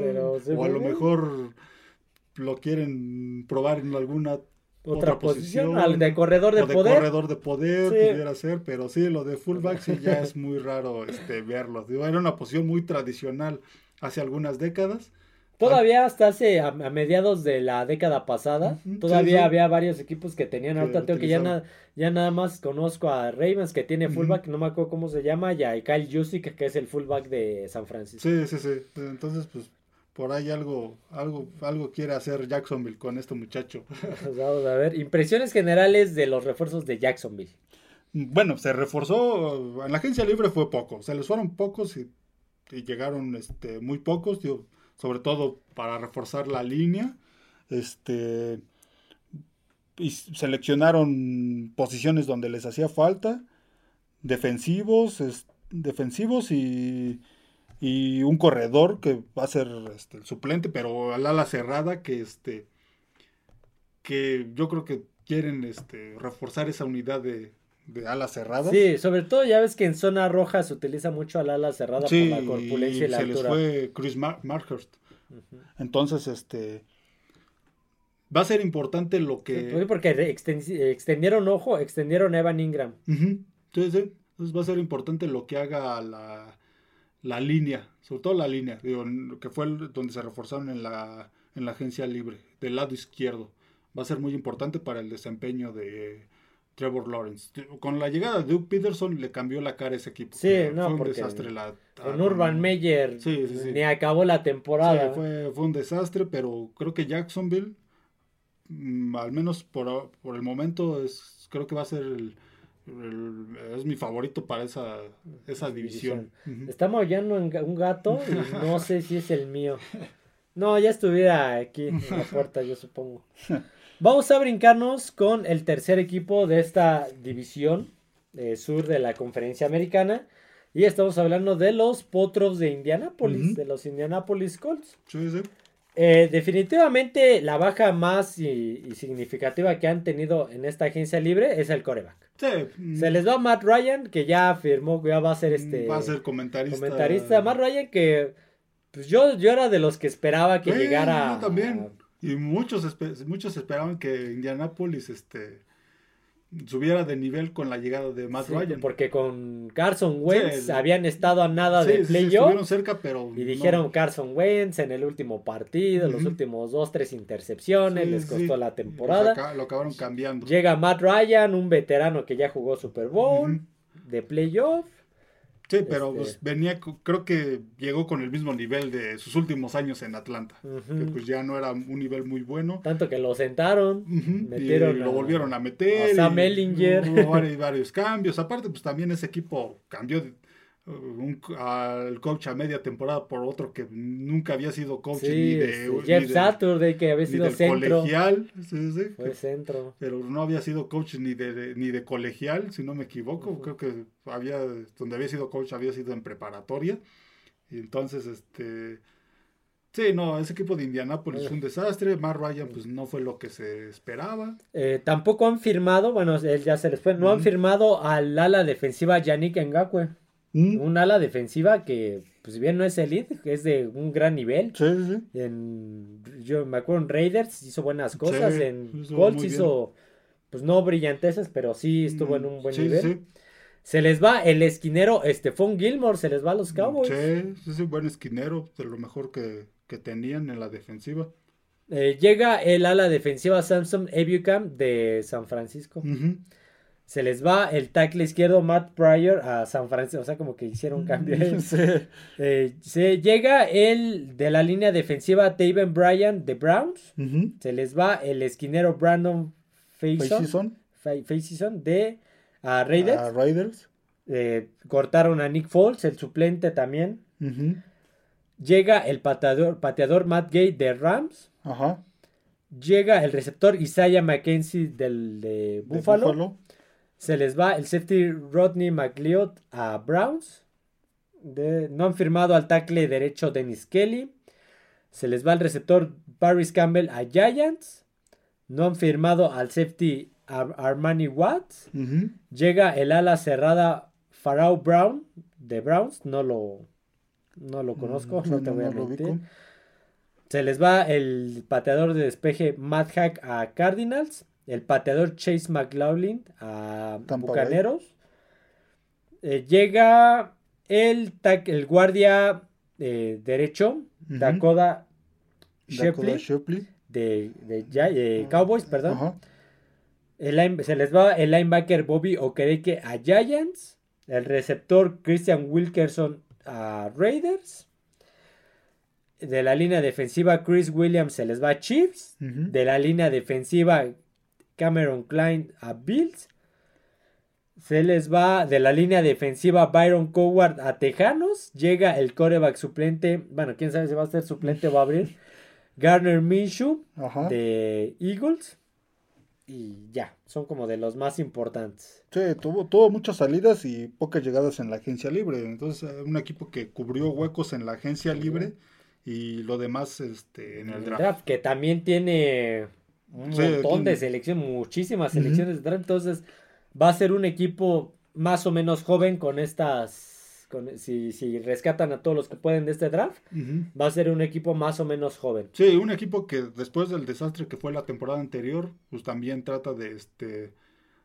o a lo mejor lo quieren probar en alguna otra, posición, de corredor de, poder. corredor de poder pudiera ser, pero sí, lo de fullback sí ya es muy raro este, verlo. era una posición muy tradicional hace algunas décadas. Todavía hasta hace a, mediados de la década pasada, todavía había varios equipos que tenían, ahorita tengo que ya, ya nada más conozco a Ravens que tiene fullback, no me acuerdo cómo se llama, y a Kyle Jusic que es el fullback de San Francisco. Sí, sí, sí, entonces pues por ahí algo, algo, algo quiere hacer Jacksonville con este muchacho. Vamos a ver, impresiones generales de los refuerzos de Jacksonville. Bueno, se reforzó, en la agencia libre fue poco, se les fueron pocos y, llegaron este, muy pocos, sobre todo para reforzar la línea. Este, y seleccionaron posiciones donde les hacía falta, defensivos, defensivos y y un corredor que va a ser este, el suplente, pero al ala cerrada que este que yo creo que quieren este, reforzar esa unidad de, de ala cerrada. Sí, sobre todo ya ves que en zona roja se utiliza mucho al ala cerrada por la corpulencia y, la se les fue Chris Markhurst. Entonces, este va a ser importante lo que sí, porque extendieron ojo, extendieron Evan Ingram. Sí, sí. Entonces va a ser importante lo que haga la la línea, sobre todo la línea, digo, que fue donde se reforzaron en la, en la agencia libre, del lado izquierdo. va a ser muy importante para el desempeño de Trevor Lawrence. Con la llegada de Doug Peterson le cambió la cara a ese equipo. Sí, no, fue un desastre. La, con Urban Meyer ni acabó la temporada. fue, fue un desastre, pero creo que Jacksonville, mm, al menos por, por el momento, es, creo que va a ser el, es mi favorito para esa, esa división. Está maullando un gato y no sé si es el mío. No, ya estuviera aquí en la puerta, yo supongo. Vamos a brincarnos con el tercer equipo de esta división eh, sur de la conferencia americana. Y estamos hablando de los Potros de Indianapolis, de los Indianapolis Colts. Sí, sí. Eh, definitivamente la baja más y, significativa que han tenido en esta agencia libre es el coreback. Se les va Matt Ryan, que ya afirmó que ya va a ser este. Va a ser comentarista. Comentarista. Matt Ryan, que pues yo, yo era de los que esperaba que llegara. Yo también. Y muchos, muchos esperaban que Indianapolis este, subiera de nivel con la llegada de Matt Ryan. Porque con Carson Wentz habían estado a nada de playoff. cerca, pero. Y dijeron Carson Wentz en el último partido, los últimos dos, tres intercepciones, les costó la temporada. Lo, acabaron cambiando. Llega Matt Ryan, un veterano que ya jugó Super Bowl, de playoff. Sí, pero pues, este venía, creo que llegó con el mismo nivel de sus últimos años en Atlanta, que pues ya no era un nivel muy bueno. Tanto que lo sentaron, metieron y lo volvieron a meter. Sam Ellinger. Hubo varios, cambios. Aparte, pues también ese equipo cambió de, un, al coach a media temporada por otro que nunca había sido coach ni de Jeff Saturday que había sido centro. colegial fue centro. Pero no había sido coach ni de, ni de colegial si no me equivoco. Creo que había donde había sido coach había sido en preparatoria. Y entonces este Sí, no, ese equipo de Indianapolis es un desastre. Mar Ryan, pues no fue lo que se esperaba. Eh, tampoco han firmado, bueno, él ya se les fue, no han firmado al ala defensiva Yannick Ngakwe. ¿Mm? Un ala defensiva que, pues si bien no es elite, es de un gran nivel. Sí, sí. En, yo me acuerdo en Raiders hizo buenas cosas, en Colts hizo, pues no brillanteces, pero sí estuvo en un buen nivel. Se les va el esquinero Stephon Gilmore, se les va a los Cowboys. Sí, es un buen esquinero, de lo mejor que, tenían en la defensiva. Eh, llega el ala defensiva Samson Ebucam de San Francisco se les va el tackle izquierdo Matt Pryor a San Francisco, o sea, como que hicieron cambio. Eh, se llega el de la línea defensiva Taven Bryan de Browns. Se les va el esquinero Brandon Faison, de Raiders. Raiders. Eh, cortaron a Nick Foles, el suplente también. Llega el pateador, pateador Matt Gay de Rams. Llega el receptor Isaiah McKenzie del, de Buffalo. Se les va el safety Rodney McLeod a Browns. no han firmado al tackle derecho Dennis Kelly. Se les va el receptor Paris Campbell a Giants. No han firmado al safety Armani Watts. Llega el ala cerrada Farrell Brown de Browns. No lo, no lo conozco, mm, no, te voy a mentir. Se les va el pateador de despeje Matt Hack a Cardinals el pateador Chase McLaughlin a Bucaneros. Eh, llega el, el guardia eh, derecho, Dakota, Shepley, de, de, Cowboys, perdón. se les va el linebacker Bobby Okereke a Giants. El receptor Christian Wilkerson a Raiders. De la línea defensiva Chris Williams se les va a Chiefs. De la línea defensiva Cameron Klein a Bills. Se les va de la línea defensiva Byron Coward a Tejanos. Llega el coreback suplente. Bueno, quién sabe si va a ser suplente o va a abrir. Garner Minshew de Eagles. Y ya, son como de los más importantes. Sí, tuvo, tuvo muchas salidas y pocas llegadas en la agencia libre. Entonces, eh, un equipo que cubrió huecos en la agencia libre y lo demás este, en el draft. Que también tiene un montón de selecciones, muchísimas selecciones de draft. Entonces, va a ser un equipo más o menos joven con estas. Con, si, si, rescatan a todos los que pueden de este draft, va a ser un equipo más o menos joven. Sí, un equipo que después del desastre que fue la temporada anterior, pues también trata de este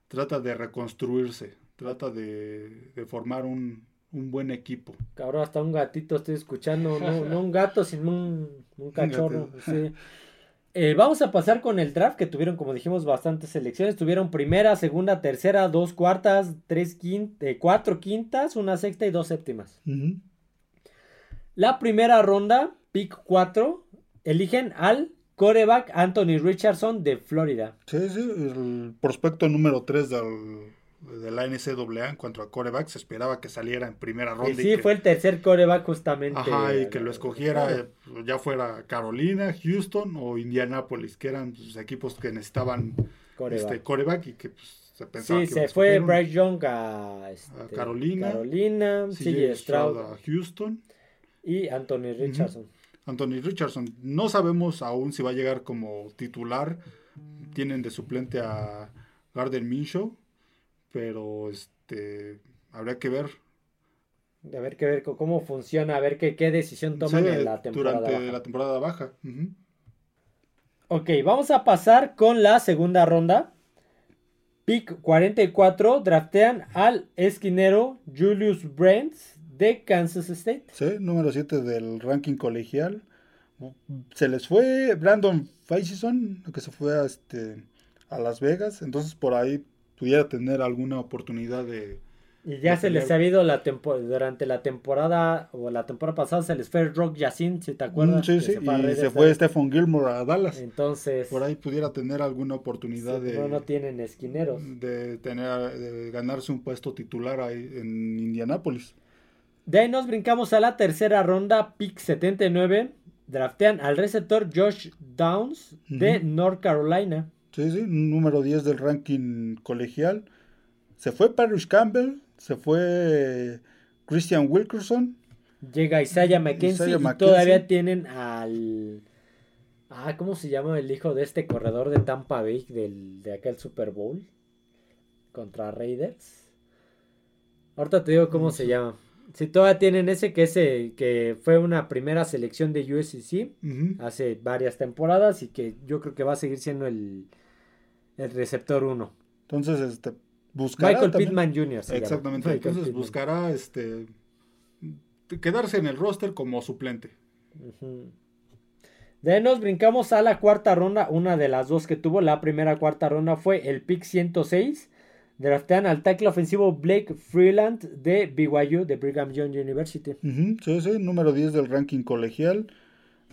trata de reconstruirse, trata de, formar un, buen equipo. Cabrón, hasta un gatito estoy escuchando, no, no un gato, sino un, un cachorro. sí. Eh, vamos a pasar con el draft, que tuvieron, como dijimos, bastantes selecciones. Tuvieron primera, segunda, tercera, dos cuartas, tres quintas, eh, cuatro quintas, una sexta y dos séptimas. La primera ronda, pick 4, eligen al coreback Anthony Richardson de Florida. Sí, sí, el prospecto número 3 del de la NCAA en cuanto a coreback, se esperaba que saliera en primera ronda. Sí, fue el tercer coreback justamente. Ajá, y que lo escogiera eh, ya fuera Carolina, Houston o Indianapolis, que eran los pues, equipos que necesitaban coreback, este, y que pues, se pensaba sí, se fue Bryce Young a, este, Carolina, Carolina CJ Stroud a Houston y Anthony Richardson. Anthony Richardson, no sabemos aún si va a llegar como titular. Tienen de suplente a Garden Minshew pero este habría que ver. A ver que ver cómo funciona, a ver qué, qué decisión toman en la temporada durante baja. la temporada baja. Ok, vamos a pasar con la segunda ronda. Pick 44, draftean al esquinero Julius Brent de Kansas State. Sí, número 7 del ranking colegial. Se les fue Brandon Faison, que se fue a, este, a Las Vegas. Entonces por ahí pudiera tener alguna oportunidad de... Y ya se les ha habido la durante la temporada o la temporada pasada se les fue Rock Yacine, si te acuerdas. Mm, sí, sí, y se fue Stephen Gilmore a Dallas. Entonces... Por ahí pudiera tener alguna oportunidad de... No, no tienen esquineros. De, tener, de ganarse un puesto titular ahí en Indianápolis. De ahí nos brincamos a la tercera ronda, pick 79. Draftean al receptor Josh Downs de North Carolina. Sí, sí, número 10 del ranking colegial. Se fue Parrish Campbell, se fue Christian Wilkerson. Llega Isaiah McKenzie, y todavía tienen al... Ah, ¿cómo se llama el hijo de este corredor de Tampa Bay del, de aquel Super Bowl? Contra Raiders. Ahorita te digo cómo se llama. Si todavía tienen ese que ese que fue una primera selección de USC hace varias temporadas y que yo creo que va a seguir siendo el, el receptor 1. Entonces, este, buscará. Michael Pittman Jr. Exactamente. Entonces buscará este quedarse en el roster como suplente. De ahí nos brincamos a la cuarta ronda, una de las dos que tuvo. La primera cuarta ronda fue el pick 106. Draftean al tackle ofensivo Blake Freeland de BYU, de Brigham Young University. Sí, sí, número 10 del ranking colegial.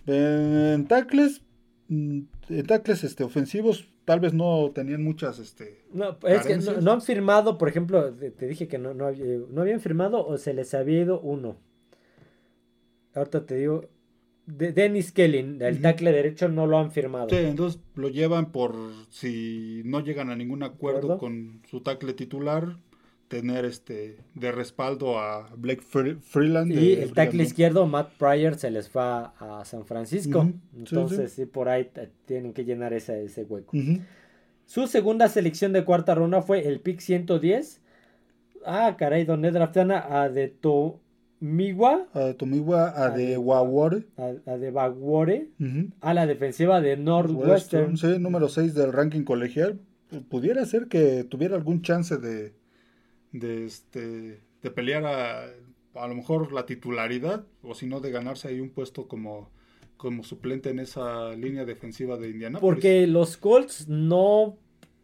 En tackles, mm, en tackles este, ofensivos tal vez no tenían muchas este no es que no, han firmado por ejemplo te, dije que no, no, habían firmado o se les había ido uno. Ahorita te digo de Dennis Kelly el tackle derecho no lo han firmado. Sí entonces lo llevan por si no llegan a ningún acuerdo, con su tackle titular tener este de respaldo a Blake Freeland. Y el tackle izquierdo, Matt Pryor, se les fue a, San Francisco. Entonces, sí, por ahí tienen que llenar ese, ese hueco. Su segunda selección de cuarta ronda fue el pick 110. Ah, caray, donde draftan a de Tomigua. A de Tomigua, a, de Wawore. A, de Wawore. A la defensiva de Northwestern. Sí, número 6 del ranking colegial. Pudiera ser que tuviera algún chance de de, este, de pelear a, a lo mejor la titularidad o si no de ganarse ahí un puesto como, como suplente en esa línea defensiva de Indiana. Porque los Colts no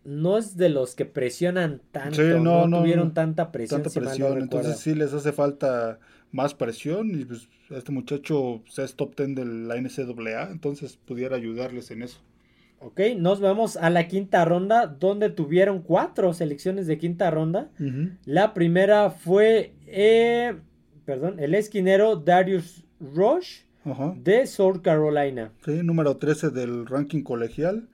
no es de los que presionan tanto, no, tuvieron tanta presión. Tanta presión, entonces sí les hace falta más presión y pues este muchacho es top 10 de la NCAA, entonces pudiera ayudarles en eso. Ok, nos vamos a la quinta ronda, donde tuvieron cuatro selecciones de quinta ronda. La primera fue, eh, perdón, el esquinero Darius Rush de South Carolina. Sí, número 13 del ranking colegial.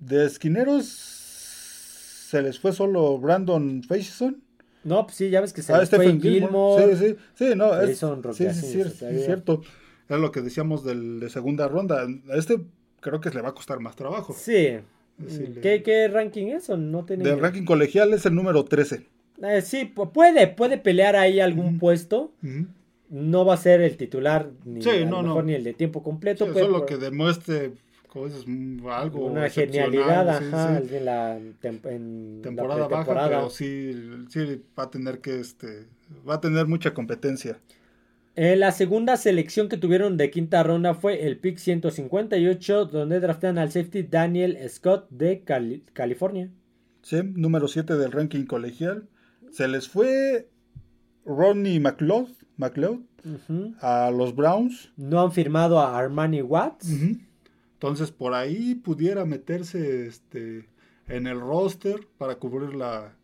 De esquineros se les fue solo Brandon Faison. No, pues sí, ya ves que se ah, les fue Gilmore. Sí, sí, sí, no, es, sí, sí, sí, es cierto. Es lo que decíamos del, de segunda ronda. Este creo que le va a costar más trabajo. Sí. ¿Qué, ranking es? ¿O no Del ranking colegial es el número 13. Eh, sí, puede, puede pelear ahí algún puesto. No va a ser el titular ni, ni el de tiempo completo. Sí, solo que demuestre algo una genialidad ajá, en la temporada baja pero sí, sí va a tener que este va a tener mucha competencia Eh, la segunda selección que tuvieron de quinta ronda fue el pick 158, donde draftan al safety Daniel Scott de California. Sí, número 7 del ranking colegial. Se les fue Ronnie McLeod, McLeod a los Browns. No han firmado a Armani Watts. Entonces por ahí pudiera meterse este, en el roster para cubrir la,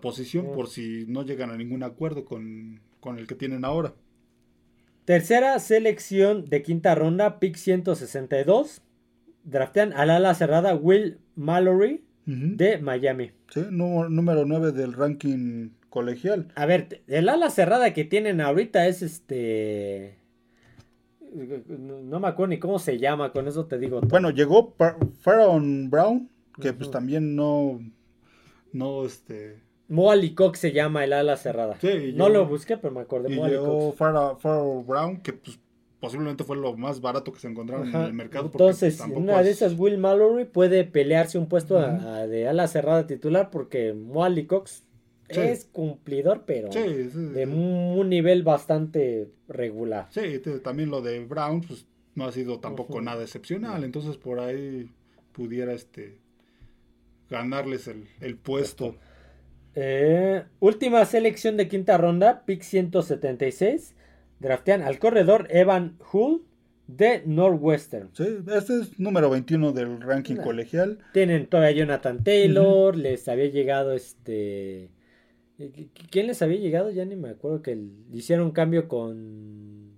posición por si no llegan a ningún acuerdo con, con el que tienen ahora. Tercera selección de quinta ronda, pick 162. Draftean al ala cerrada Will Mallory de Miami. Sí, número 9 del ranking colegial. A ver, el ala cerrada que tienen ahorita es este. No me acuerdo ni cómo se llama, con eso te digo. Bueno, llegó Pharaoh Brown, que pues también no. No, este. Moali Cox se llama el ala cerrada. no lo busqué, pero me acordé. Y llegó Pharaoh Brown, que pues posiblemente fue lo más barato que se encontraron en el mercado. Entonces, una de esas, Will Mallory puede pelearse un puesto de ala cerrada titular porque Moali Cox es cumplidor, pero de un nivel bastante regular. Sí, también lo de Brown pues, no ha sido tampoco nada excepcional, entonces por ahí pudiera este ganarles el, puesto. Eh, última selección de quinta ronda, pick 176 draftean al corredor Evan Hull de Northwestern. Sí, este es número 21 del ranking colegial. Tienen todavía Jonathan Taylor, les había llegado este... ¿Quién les había llegado? Ya ni me acuerdo que hicieron un cambio con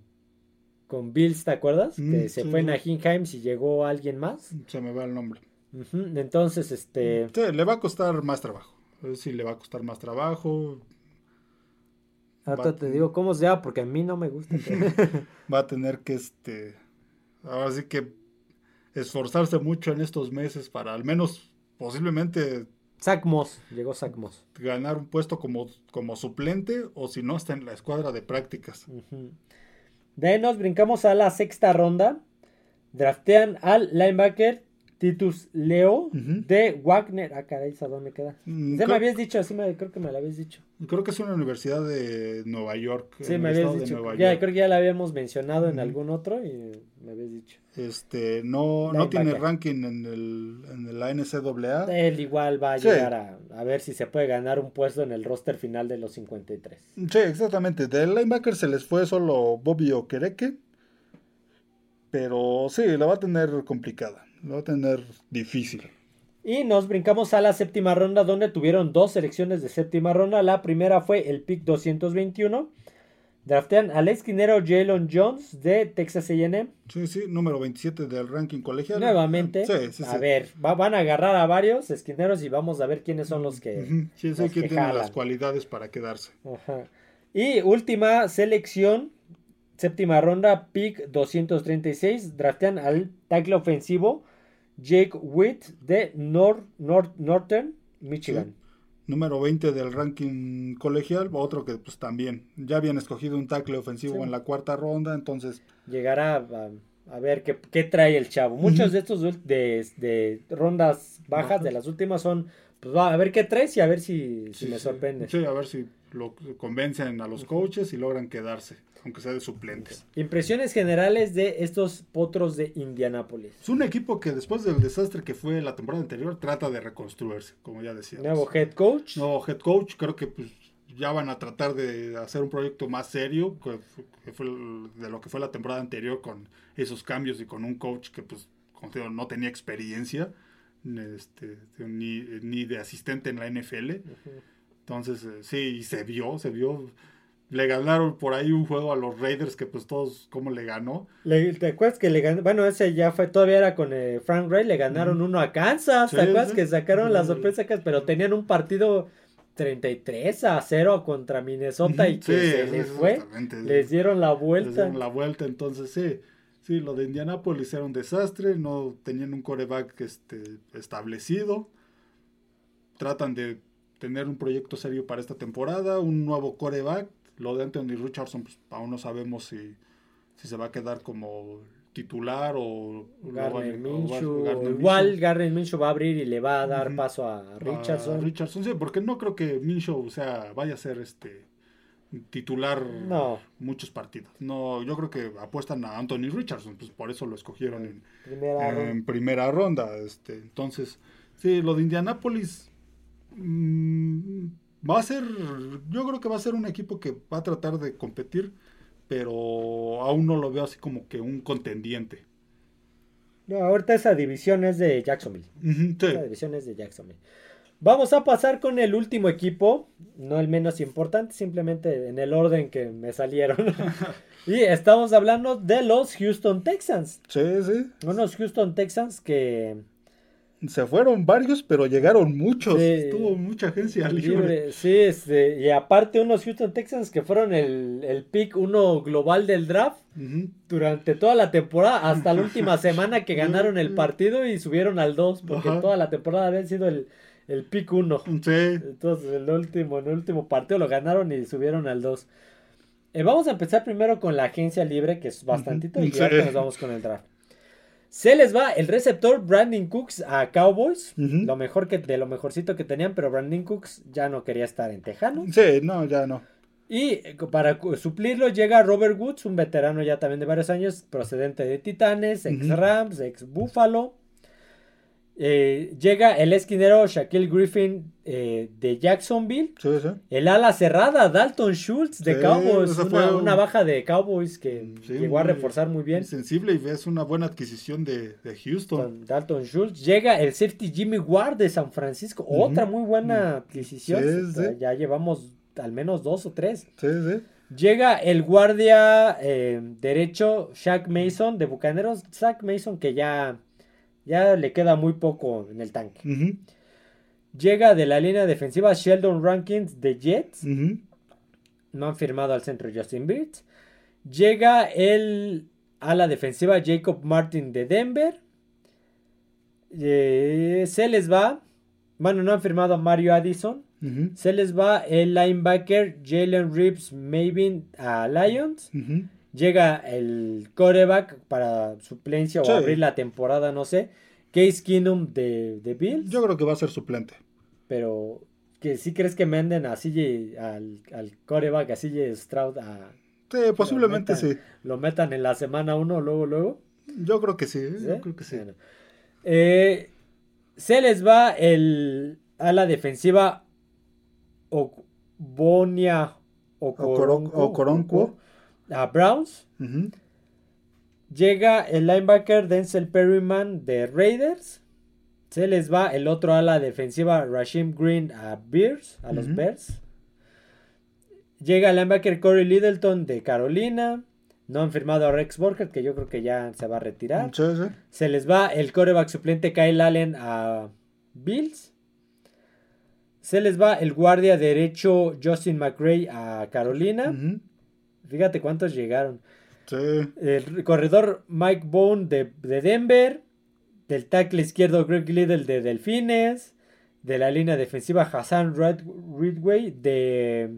con Bills, ¿te acuerdas? Mm, que se fue en Ahinheim y llegó alguien más. Se me va el nombre. Entonces, este... Sí, le va a costar más trabajo. Sí, le va a costar más trabajo. Ahora te digo cómo se llama porque a mí no me gusta. va a tener que, este, ahora sí que esforzarse mucho en estos meses para al menos posiblemente... Zach Moss, llegó Zach Moss. Ganar un puesto como, como suplente o si no está en la escuadra de prácticas. De ahí nos brincamos a la sexta ronda. Draftean al linebacker Titus Leo de Wagner. Ah, caray, ¿a dónde queda? Mm, me habías dicho, así me, creo que me lo habías dicho. Creo que es una universidad de Nueva York. Sí, me habías dicho. Ya, creo que ya la habíamos mencionado en algún otro y me habías dicho. Este, no, no tiene ranking en, el, en la NCAA. Él igual va a llegar a, a, ver si se puede ganar un puesto en el roster final de los 53. Sí, exactamente. Del linebacker se les fue solo Bobby Okereke. Pero sí, la va a tener complicada. Lo va a tener difícil. Y nos brincamos a la séptima ronda donde tuvieron dos selecciones de séptima ronda. La primera fue el pick 221. Draftean al esquinero Jalen Jones de Texas A&M. Sí, sí, número 27 del ranking colegial. Nuevamente. Sí, sí, a ver, van a agarrar a varios esquineros y vamos a ver quiénes son los que. Sí, sí, quién tiene las cualidades para quedarse. Y última selección, séptima ronda, pick 236. Draftean al tackle ofensivo Jake Witt de North, Northern Michigan. Número 20 del ranking colegial, otro que pues también ya habían escogido un tackle ofensivo en la cuarta ronda, entonces... Llegará a, ver qué, trae el chavo. Muchos de estos de, rondas bajas, de las últimas, son pues va a ver qué traes y a ver si, me sorprende. Sí, a ver si lo convencen a los coaches y logran quedarse aunque sea de suplentes. Impresiones generales de estos potros de Indianápolis. Es un equipo que después del desastre que fue la temporada anterior trata de reconstruirse, como ya decía. Nuevo head coach. Nuevo head coach, creo que pues ya van a tratar de hacer un proyecto más serio que fue de lo que fue la temporada anterior con esos cambios y con un coach que pues como no tenía experiencia este, ni, ni, de asistente en la NFL. Entonces, eh, sí, se vio, se vio le ganaron por ahí un juego a los Raiders que pues todos, ¿cómo le ganó? ¿Te acuerdas que le ganó? Bueno, ese ya fue, todavía era con eh, Frank Ray, le ganaron uno a Kansas, ¿te acuerdas que sacaron la sorpresa? Pero tenían un partido 33 a 0 contra Minnesota y que se les fue, les dieron la vuelta. Les dieron la vuelta, entonces sí, sí, lo de Indianapolis era un desastre, no tenían un coreback este, establecido, tratan de tener un proyecto serio para esta temporada, un nuevo coreback, lo de Anthony Richardson, pues aún no sabemos si, si se va a quedar como titular o Garner Minshew. igual Garner Minshew va a abrir y le va a dar paso a Richardson. Richardson, sí, porque no creo que Minshew o sea, vaya a ser este titular muchos partidos. No, yo creo que apuestan a Anthony Richardson, pues por eso lo escogieron en primera, en primera ronda. Este, entonces, sí, lo de Indianapolis mm, va a ser, yo creo que va a ser un equipo que va a tratar de competir, pero aún no lo veo así como que un contendiente. No, ahorita esa división es de Jacksonville. Esa división es de Jacksonville. Vamos a pasar con el último equipo, no el menos importante, simplemente en el orden que me salieron. y estamos hablando de los Houston Texans. Sí, sí. Unos Houston Texans que... Se fueron varios, pero llegaron muchos. Estuvo mucha agencia libre. Sí, este, y aparte unos Houston Texans que fueron el, el pick uno global del draft durante toda la temporada, hasta la última semana que ganaron el partido y subieron al 2, porque toda la temporada habían sido el el pick 1. Sí. Entonces, el último, el último partido lo ganaron y subieron al 2. Eh, vamos a empezar primero con la agencia libre, que es bastantito, y ya nos vamos con el draft. Se les va el receptor Brandon Cooks a Cowboys, lo mejor que de lo mejorcito que tenían, pero Brandon Cooks ya no quería estar en Tejano. Sí, no, ya no. Y eh, para suplirlo llega Robert Woods, un veterano ya también de varios años, procedente de Titanes, ex Rams, ex Buffalo. Eh, llega el esquinero Shaquille Griffin eh, de Jacksonville. El ala cerrada Dalton Schultz de Cowboys. Una, baja de Cowboys que llegó a reforzar muy bien. Sensible y es una buena adquisición de, Houston. Dalton Schultz. Llega el safety Jimmy Ward de San Francisco. Otra muy buena adquisición. ya llevamos al menos dos o tres. Llega el guardia eh, derecho Shaq Mason de Bucaneros. Shaq Mason que ya ya le queda muy poco en el tanque. Llega de la línea defensiva Sheldon Rankins de Jets. No han firmado al centro Justin Birch. Llega el a la defensiva Jacob Martin de Denver. Eh, se les va. Bueno, no han firmado a Mario Addison. Se les va el linebacker Jalen Reeves Mavin a Lions. Llega el coreback para suplencia o abrir la temporada, no sé. Case Keenum de, de Bills. Yo creo que va a ser suplente. Pero, que ¿sí crees que menden a CJ, al, al coreback, a CJ Stroud a... Sí, posiblemente sí. ¿Lo metan en la semana uno, luego, luego? Yo creo que sí, yo creo que sí. Eh, se les va el a la defensiva Bonia o Coronco a Browns. Llega el linebacker Denzel Perryman de Raiders. Se les va el otro ala defensiva Rashim Green a Bears, a los Bears. Llega el linebacker Corey Littleton de Carolina. No han firmado a Rex Burkhardt, que yo creo que ya se va a retirar. Se les va el coreback suplente Kyle Allen a Bills. Se les va el guardia derecho Justin McRae a Carolina. Fíjate cuántos llegaron. El corredor Mike Bone de, Denver. Del tackle izquierdo Greg Liddell de Delfines. De la línea defensiva Hassan Ridgway de.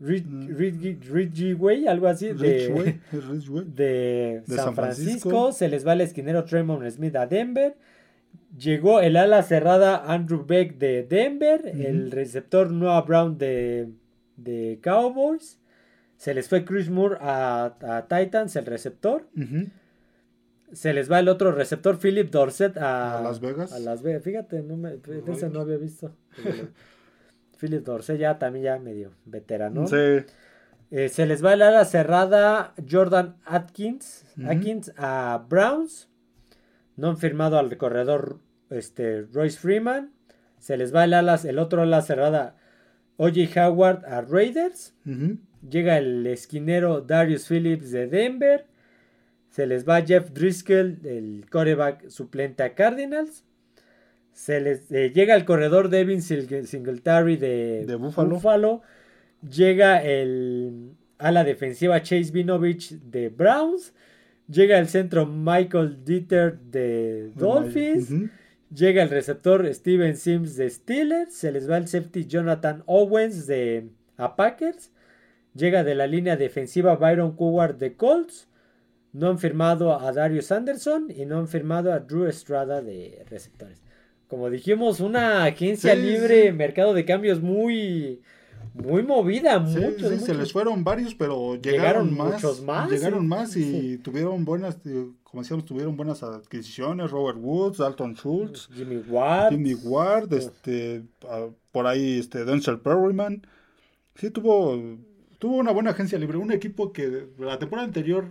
Ridgway, algo así. De, de, San, Francisco. Se les va el esquinero Tremont Smith a Denver. Llegó el ala cerrada Andrew Beck de Denver. El receptor Noah Brown de, de Cowboys. Se les fue Chris Moore a, Titans, el receptor. Se les va el otro receptor, Philip Dorset, a, Las Vegas. A Las Vegas. Fíjate, no me, ese no había visto. Philip Dorset ya también ya medio veterano. Sí. Eh, se les va el ala cerrada Jordan Atkins, Atkins a Browns. No han firmado al corredor este, Royce Freeman. Se les va el, ala, el otro ala cerrada O.J. Howard a Raiders. Llega el esquinero Darius Phillips de Denver. Se les va Jeff Driscoll, el coreback suplente a Cardinals. Se les eh, llega el corredor Devin Singletary de, de Buffalo. Llega el a la defensiva Chase Vinovich de Browns. Llega el centro Michael Dieter de Dolphins. Llega el receptor Steven Sims de Steelers. Se les va el safety Jonathan Owens de a Packers. Llega de la línea defensiva Byron Coward de Colts. No han firmado a Darius Anderson y no han firmado a Drew Estrada de receptores. Como dijimos, una agencia libre, mercado de cambios muy, muy movida, muchos, sí, se les fueron varios, pero llegaron, más, muchos más. Llegaron más y tuvieron buenas, eh, como decíamos, tuvieron buenas adquisiciones. Robert Woods, Dalton Schultz, Jimmy Ward, Jimmy Ward, este, por ahí este Denzel Perryman. Sí, tuvo, tuvo una buena agencia libre, un equipo que la temporada anterior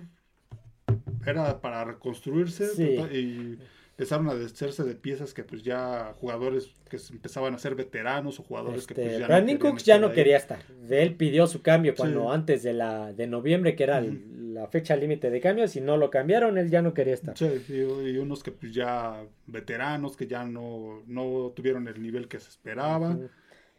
era para reconstruirse y empezaron a deshacerse de piezas que pues ya jugadores que empezaban a ser veteranos o jugadores que pues este, ya Brandon Cooks ya no quería estar. Él pidió su cambio cuando antes de la de noviembre que era la fecha límite de cambios y no lo cambiaron, él ya no quería estar. Sí, y, unos que pues ya veteranos que ya no, no tuvieron el nivel que se esperaba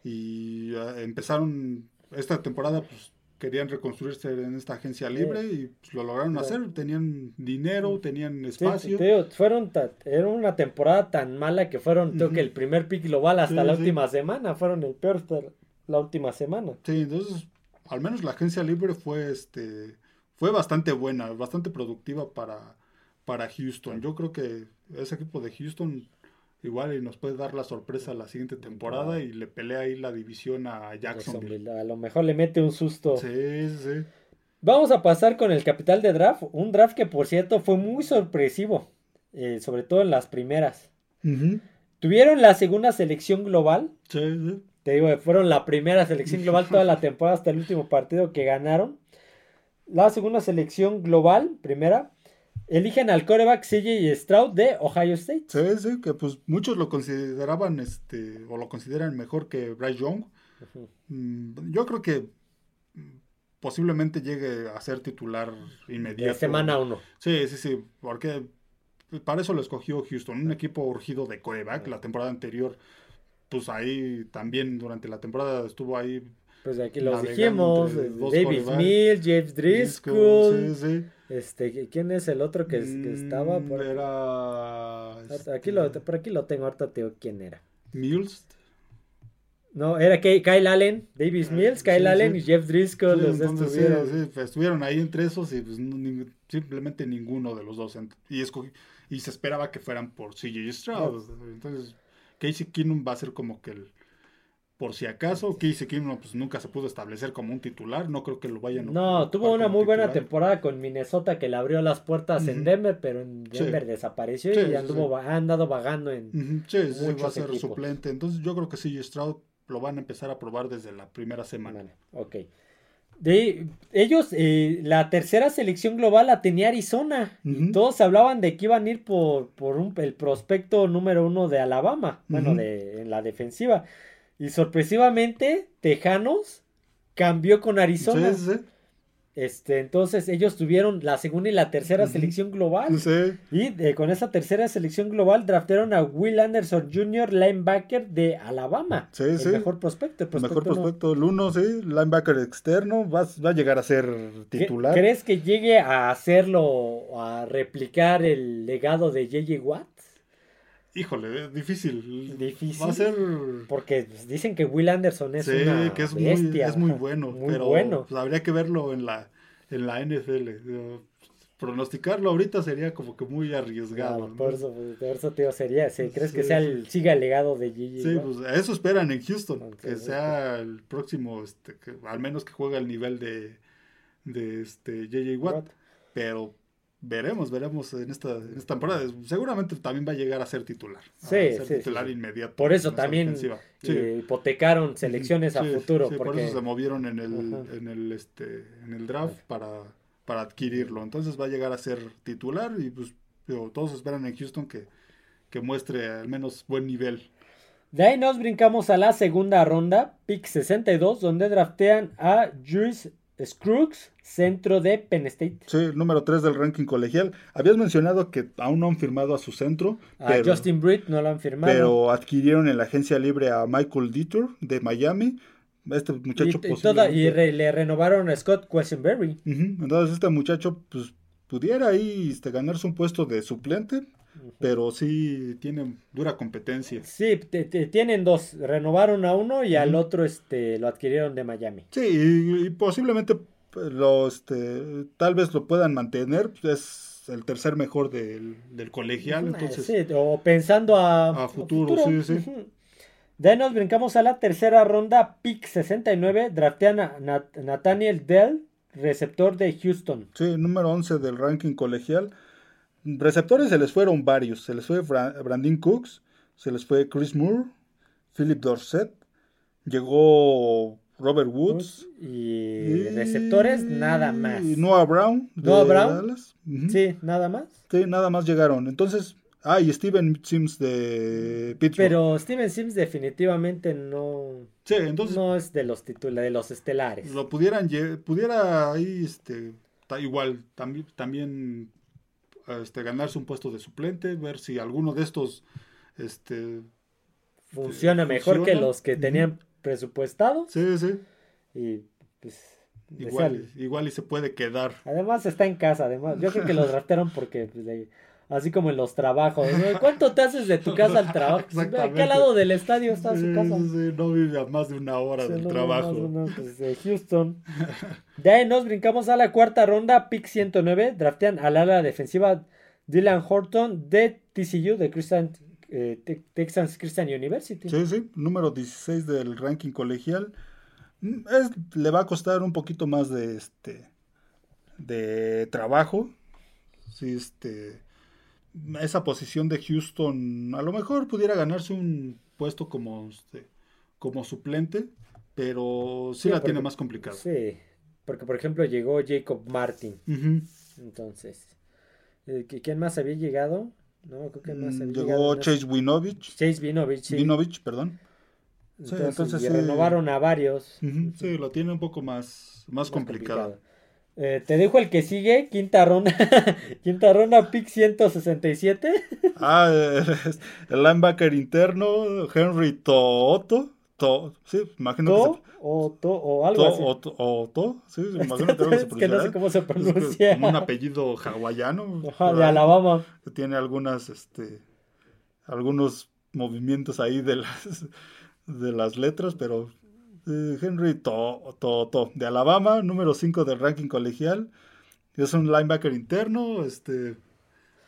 y ah, empezaron esta temporada pues querían reconstruirse en esta agencia libre y pues, lo lograron hacer. Tenían dinero, tenían espacio. fueron era una temporada tan mala que fueron, creo que el primer pick global hasta la última semana, fueron el peor hasta la última semana. Sí, entonces, al menos la agencia libre fue este fue bastante buena, bastante productiva para, para Houston. Yo creo que ese equipo de Houston igual y nos puede dar la sorpresa la siguiente temporada y le pelea ahí la división a Jacksonville. A lo mejor le mete un susto. Sí, sí. Vamos a pasar con el capital de draft. Un draft que, por cierto, fue muy sorpresivo. Eh, sobre todo en las primeras. Tuvieron la segunda selección global. Sí, sí. Te digo, fueron la primera selección global toda la temporada hasta el último partido que ganaron. La segunda selección global, primera, Eligen al coreback CJ Stroud de Ohio State. Sí, sí, que pues muchos lo consideraban, este, o lo consideran mejor que Bryce Young. Mm, yo creo que posiblemente llegue a ser titular inmediato. De semana uno. Sí, sí, sí, porque para eso lo escogió Houston, un equipo urgido de coreback. La temporada anterior, pues ahí también durante la temporada estuvo ahí. Pues aquí los dijimos, David Mills, James Driscoll. Sí, sí. Este, ¿quién es el otro que, estaba? Por... Era. Aquí lo, este por aquí lo tengo, ahorita te digo quién era. Mills. No, era Kyle Allen, Davis ah, Mills, Kyle Allen y Jeff Driscoll. los estuvieron. Pues, estuvieron ahí entre esos y pues, simplemente ninguno de los dos. Y, y se esperaba que fueran por CJ Stroud. Entonces, Casey Keenum va a ser como que el, por si acaso. Casey Keenum pues, nunca se pudo establecer como un titular. No creo que lo vayan a No, tuvo una muy buena temporada con Minnesota que le abrió las puertas en Denver, pero en Denver desapareció y anduvo, ha andado vagando en. Sí, va a ser suplente. Entonces yo creo que sí, Stroud lo van a empezar a probar desde la primera semana. ok. De ellos, eh, la tercera selección global la tenía Arizona. todos hablaban de que iban a ir por, por un, el prospecto número uno de Alabama, bueno, de, en la defensiva. Y sorpresivamente, Tejanos cambió con Arizona. Este, entonces ellos tuvieron la segunda y la tercera selección global. Y eh, con esa tercera selección global draftaron a Will Anderson Jr., linebacker de Alabama. el mejor prospecto. El mejor prospecto, el uno, sí, linebacker externo, va, va, a llegar a ser titular. ¿Crees que llegue a hacerlo, a replicar el legado de J.J. Watt? Híjole, difícil. Difícil. Va a ser. Porque dicen que Will Anderson es una que es Muy, es muy bueno. Muy pero bueno. Pues, habría que verlo en la, en la NFL. Pronosticarlo ahorita sería como que muy arriesgado. por, eso, por eso, tío, sería. ¿Crees que sea el, siga el legado de Gigi? Sí, pues eso esperan en Houston. que sea el próximo, este, que, al menos que juegue al nivel de, de este JJ Watt. Pero veremos, veremos en esta, en esta temporada. Seguramente también va a llegar a ser titular. Sí, ser titular inmediato. Por eso también eh, hipotecaron selecciones a futuro. Porque... Por eso se movieron en el, en el, este, en el draft para, para adquirirlo. Entonces va a llegar a ser titular y pues todos esperan en Houston que, que muestre al menos buen nivel. De ahí nos brincamos a la segunda ronda, pick 62, donde draftean a Juice Scruggs, centro de Penn State. Sí, número 3 del ranking colegial. Habías mencionado que aún no han firmado a su centro. A Justin Britt no lo han firmado. Pero adquirieron en la agencia libre a Michael Dieter de Miami. Este muchacho y, y le renovaron a Scott Quesenberry. Entonces este muchacho pues pudiera ahí este, ganarse un puesto de suplente pero sí tienen dura competencia. Sí, tienen dos, renovaron a uno y al otro este lo adquirieron de Miami. Sí, y, posiblemente pues, lo, este, tal vez lo puedan mantener, es el tercer mejor del, del colegial, entonces. Sí, o pensando a, a futuro, sí, sí. De ahí nos brincamos a la tercera ronda, pick 69, draftean a Nathaniel Dell, receptor de Houston. Sí, número 11 del ranking colegial. Receptores se les fueron varios. Se les fue Brandon Cooks, se les fue Chris Moore, Philip Dorset, llegó Robert Woods. Y, receptores, nada más. Y Noah Brown. Noah Brown. Sí, nada más. Sí, nada más llegaron. Entonces, ah, y Steven Sims de Pittsburgh. Pero Steven Sims definitivamente no. Sí, entonces. No es de los titulares, de los estelares. Lo pudieran, pudiera ahí, este, igual, también, también este, ganarse un puesto de suplente, ver si alguno de estos, este. Funciona mejor que los que tenían presupuestado. Sí, sí. Y pues. Igual, igual y se puede quedar. Además está en casa, además. Yo creo que lo draftearon porque pues, así como en los trabajos. ¿Cuánto te haces de tu casa al trabajo? ¿A qué lado del estadio está su casa? Sí, no vive a más de una hora del trabajo. pues, de Houston. De ahí nos brincamos a la cuarta ronda, pick 109. Draftean al ala defensiva Dylan Horton de TCU, de Christian eh, Texas Christian University. Sí, sí, número 16 del ranking colegial. Mm, es, le va a costar un poquito más de este de trabajo. Sí, este esa posición de Houston a lo mejor pudiera ganarse un puesto como este, como suplente, pero sí, la tiene más complicada. Sí, porque por ejemplo llegó Jacob Martin. Entonces, eh, ¿quién más había llegado? No, creo que más mm, Llegó Chase Winovich. Chase Winovich, sí. Winovich, perdón. Entonces, y renovaron a varios. sí, lo tiene un poco más, más, complicado. Eh, te dejo el que sigue, quinta ronda. quinta ronda, pick 167. ah, el linebacker interno, Henry Toto. To, sí, imagino o, to, o algo así. O, o to, sí, imagino que, es que no sé cómo se pronuncia. como un apellido hawaiano. de Alabama. Que tiene algunas, este, algunos movimientos ahí de las, de las letras, pero eh, Henry to, to, to, de Alabama, número 5 del ranking colegial. Es un linebacker interno, este,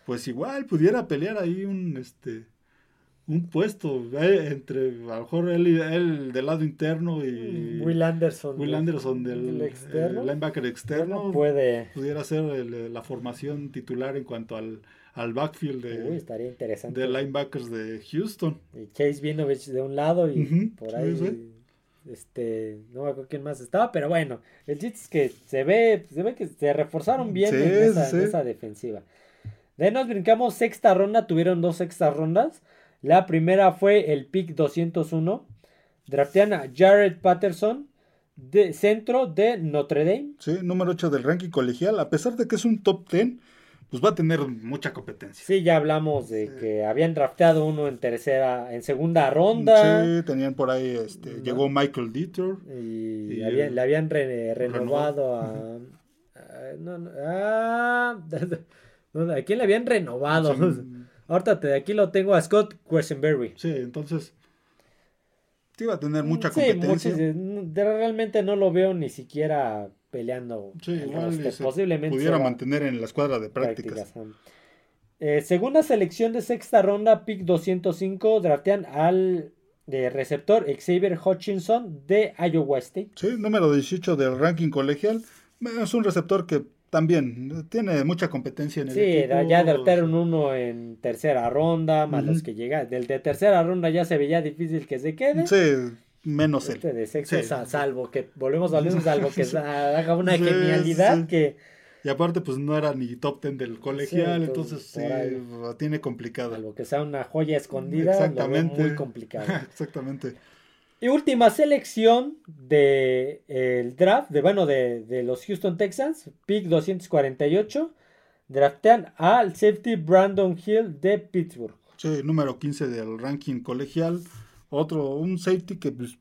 pues igual pudiera pelear ahí un, este, un puesto eh, entre a lo mejor él, del lado interno y mm, Will Anderson Will Anderson del, externo, linebacker externo. puede. Pudiera ser la formación titular en cuanto al, al backfield de, estaría interesante. de linebackers de Houston. Y Chase Vinovich de un lado y por ahí este no me acuerdo quién más estaba pero bueno el chiste es que se ve se ve que se reforzaron bien en, esa, en esa defensiva de ahí nos brincamos sexta ronda tuvieron dos sextas rondas la primera fue el pick 201. Draftean a Jared Patterson, de centro de Notre Dame. Sí, número 8 del ranking colegial. A pesar de que es un top 10, pues va a tener mucha competencia. Sí, ya hablamos de que habían drafteado uno en tercera, en segunda ronda. Sí, tenían por ahí, este, llegó Michael Dieter. Y, le habían renovado a... Ah, ¿A quién le habían renovado? Ahorita de aquí lo tengo a Scott Quesenberry. Sí, entonces. Sí, va a tener mucha competencia. Sí, realmente no lo veo ni siquiera peleando. Sí, igual posiblemente pudiera mantener en la escuadra de prácticas. Eh, segunda selección de sexta ronda, pick 205, draftean al de receptor Xavier Hutchinson de Iowa State. Sí, número 18 del ranking colegial. Es un receptor que también tiene mucha competencia en el sí, ya derrotaron uno en tercera ronda, más los que llegan. Del de tercera ronda ya se veía difícil que se quede. Sí, menos este de sexo, salvo que, volvemos a hablar, salvo que haga una genialidad que... Y aparte, pues no era ni top ten del colegial, entonces, sí, tiene complicado. Salvo que sea una joya escondida, Exactamente. muy complicado. Exactamente. Y última selección del el draft, de, bueno, de, de, los Houston Texans, pick 248, draftean al safety Brandon Hill de Pittsburgh. Sí, número 15 del ranking colegial. Otro, un safety que pues,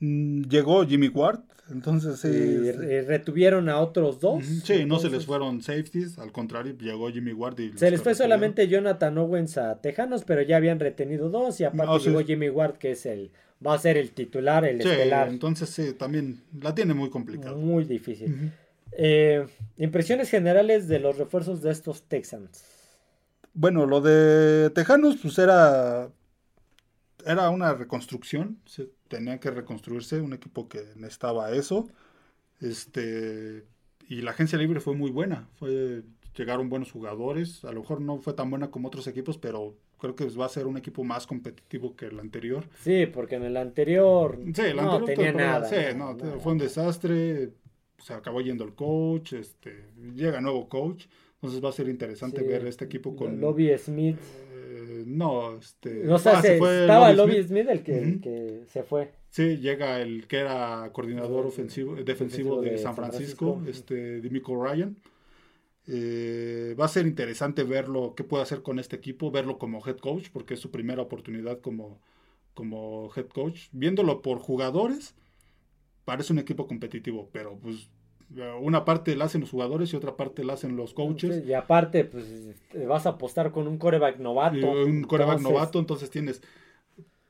mm, llegó Jimmy Ward, entonces sí. Y retuvieron a otros dos. Sí, no se les fueron safeties, al contrario, llegó Jimmy Ward y... Se les fue solamente Jonathan Owens a Tejanos, pero ya habían retenido dos y aparte llegó Jimmy Ward, que es el va a ser el titular, el sí, estelar. Entonces sí, también la tiene muy complicada. Muy difícil. Eh, impresiones generales de los refuerzos de estos Texans. Bueno, lo de Tejanos, pues era. Era una reconstrucción, se, tenía que reconstruirse, un equipo que necesitaba eso. Este, y la agencia libre fue muy buena, fue, llegaron buenos jugadores, a lo mejor no fue tan buena como otros equipos, pero creo que va a ser un equipo más competitivo que el anterior. Sí, porque en el anterior no tenía nada. Sí, no, fue un desastre, se acabó yendo el coach, este, llega nuevo coach, entonces va a ser interesante ver este equipo con... Lobby Smith. Eh, no, este... No sé, ah, estaba Lobby Smith, el, que, se fue. Sí, llega el que era coordinador ofensivo, defensivo, de, San Francisco, este, Dimico Ryan. Eh, va a ser interesante verlo, qué puede hacer con este equipo, verlo como head coach, porque es su primera oportunidad como, como head coach. Viéndolo por jugadores, parece un equipo competitivo, pero pues una parte la hacen los jugadores y otra parte la hacen los coaches. y aparte, pues vas a apostar con un coreback novato. un coreback novato, entonces tienes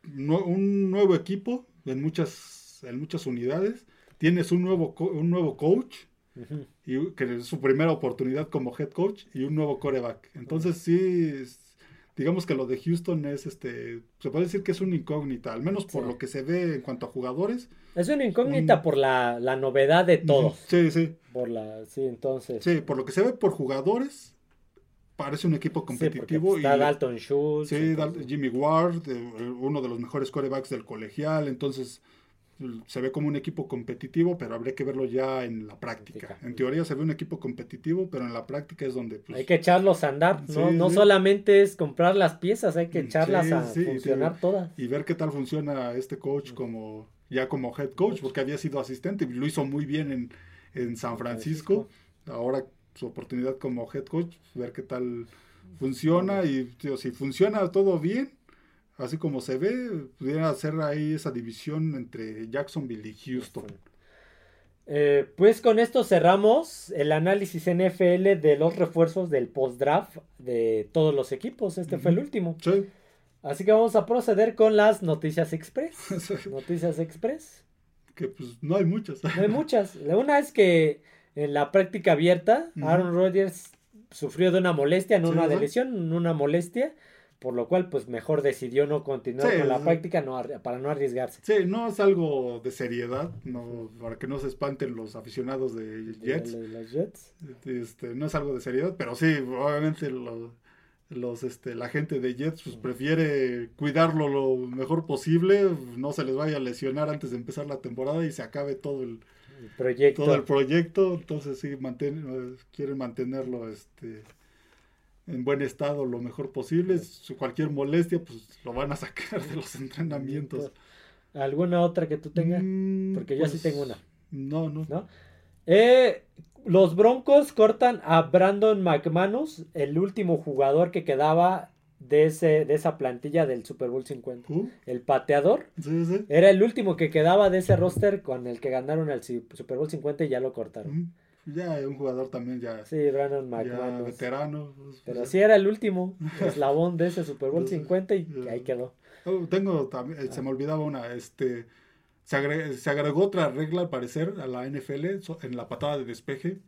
un nuevo equipo en muchas, en muchas unidades. Tienes un nuevo, un nuevo coach, y, que es su primera oportunidad como head coach, y un nuevo coreback. Entonces, sí, digamos que lo de Houston es, este, se puede decir que es una incógnita, al menos por lo que se ve en cuanto a jugadores. Es una incógnita por la, novedad de todos. Sí, sí. Por la, sí, entonces. Sí, por lo que se ve por jugadores, parece un equipo competitivo. está Dalton Schultz. Sí, Jimmy Ward, eh, uno de los mejores corebacks del colegial, entonces se ve como un equipo competitivo, pero habría que verlo ya en la práctica. En teoría se ve un equipo competitivo, pero en la práctica es donde... Pues, hay que echarlos a andar, ¿no? no solamente es comprar las piezas, hay que echarlas a funcionar todas. Y ver qué tal funciona este coach como ya como head coach, porque había sido asistente y lo hizo muy bien en, en San Francisco. Ahora su oportunidad como head coach, ver qué tal funciona y si funciona todo bien, así como se ve, pudiera hacer ahí esa división entre Jacksonville y Houston. Eh, pues con esto cerramos el análisis NFL de los refuerzos del post-draft de todos los equipos. Este fue el último. Así que vamos a proceder con las noticias express. noticias express. Que pues no hay muchas. no hay muchas. La una es que en la práctica abierta, Aaron Rodgers sufrió de una molestia, no una de lesión, una molestia por lo cual pues mejor decidió no continuar con la práctica no, para no arriesgarse. Sí, no es algo de seriedad, no, para que no se espanten los aficionados de Jets. Jets. Este, no es algo de seriedad, pero sí, obviamente los, este, la gente de Jets pues, prefiere cuidarlo lo mejor posible, no se les vaya a lesionar antes de empezar la temporada y se acabe todo el, proyecto. Todo el proyecto, entonces sí, quieren mantenerlo este en buen estado lo mejor posible. Cualquier molestia, pues lo van a sacar de los entrenamientos. ¿Alguna otra que tú tengas? Mm, Porque yo sí pues, tengo una. No, no. ¿No? Eh, los Broncos cortan a Brandon McManus, el último jugador que quedaba de, ese, de esa plantilla del Super Bowl 50. Uh. el pateador. Sí, sí. Era el último que quedaba de ese roster con el que ganaron el Super Bowl 50 y ya lo cortaron. Ya un jugador también ya. Sí, Brandon McManus. veterano. Pues, Pero pues, sí era el último eslabón de ese Super Bowl 50 y ahí quedó. Oh, tengo también, eh, se me olvidaba una, este, se, agregó, otra regla al parecer a la NFL en la patada de despeje,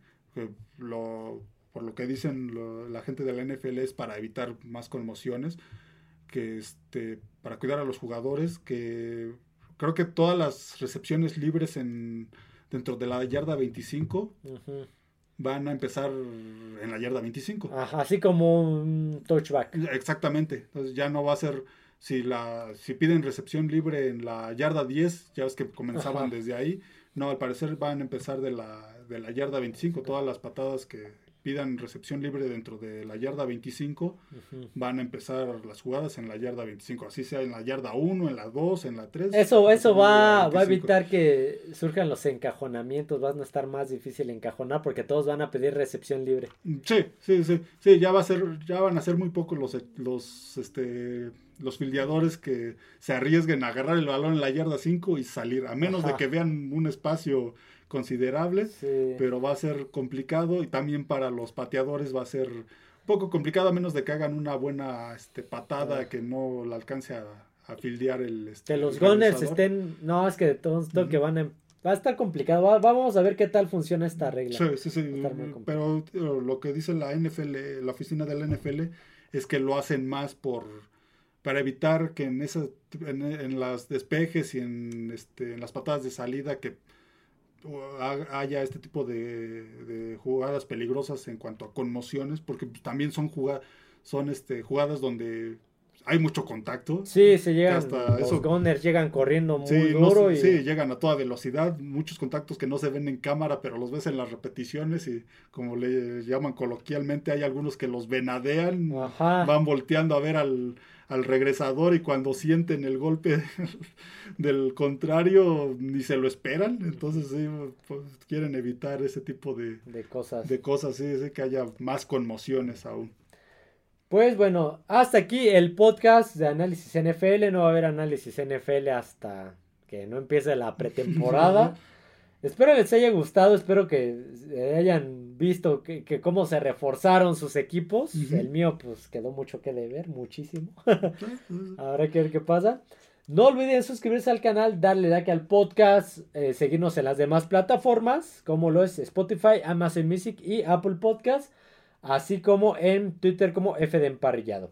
lo, por lo que dicen la gente de la NFL es para evitar más conmociones, que este, para cuidar a los jugadores, que creo que todas las recepciones libres en dentro de la yarda 25, van a empezar en la yarda 25. así como un touchback. Exactamente. Entonces ya no va a ser, si, la, si piden recepción libre en la yarda 10, ya ves que comenzaban desde ahí, no, al parecer van a empezar de la, de la yarda 25, todas las patadas que, pidan recepción libre dentro de la yarda 25, van a empezar las jugadas en la yarda 25, así sea en la yarda 1, en la 2, en la 3. Eso, eso va, va a evitar que surjan los encajonamientos, van a estar más difícil encajonar porque todos van a pedir recepción libre. Sí, sí, sí, sí, ya va a ser, ya van a ser muy pocos los, los, este, los fildeadores que se arriesguen a agarrar el balón en la yarda 5 y salir, a menos de que vean un espacio considerable, pero va a ser complicado y también para los pateadores va a ser un poco complicado a menos de que hagan una buena este, patada que no la alcance a, a fildear el... Este, que los Gunners estén... No, es que de todo, que van a... Va a estar complicado. vamos a ver qué tal funciona esta regla. Sí, sí, sí. Pero lo que dice la NFL, la oficina de la NFL, es que lo hacen más por para evitar que en esas en, en las despejes y en, este, en las patadas de salida que haya este tipo de, jugadas peligrosas en cuanto a conmociones, porque también son jugadas, son este, jugadas donde hay mucho contacto. Sí, se llegan, hasta los gunners llegan corriendo muy duro. y... Sí, llegan a toda velocidad, muchos contactos que no se ven en cámara, pero los ves en las repeticiones y como le llaman coloquialmente, hay algunos que los venadean, van volteando a ver al, al regresador y cuando sienten el golpe del contrario ni se lo esperan. Entonces sí, pues, quieren evitar ese tipo de, cosas. De cosas, sí, que haya más conmociones aún. Pues bueno, hasta aquí el podcast de análisis NFL. No va a haber análisis NFL hasta que no empiece la pretemporada. Espero les haya gustado, espero que hayan visto que, cómo se reforzaron sus equipos. El mío pues quedó mucho que deber, muchísimo. Habrá que ver qué pasa. No olviden suscribirse al canal, darle like al podcast, eh, seguirnos en las demás plataformas, como lo es Spotify, Amazon Music y Apple Podcast, así como en Twitter como F de Emparrillado.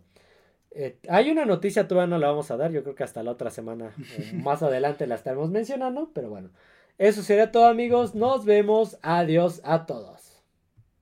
Eh, hay una noticia, todavía no la vamos a dar, yo creo que hasta la otra semana, más adelante la estaremos mencionando, pero bueno. Eso sería todo amigos. Nos vemos. Adiós a todos.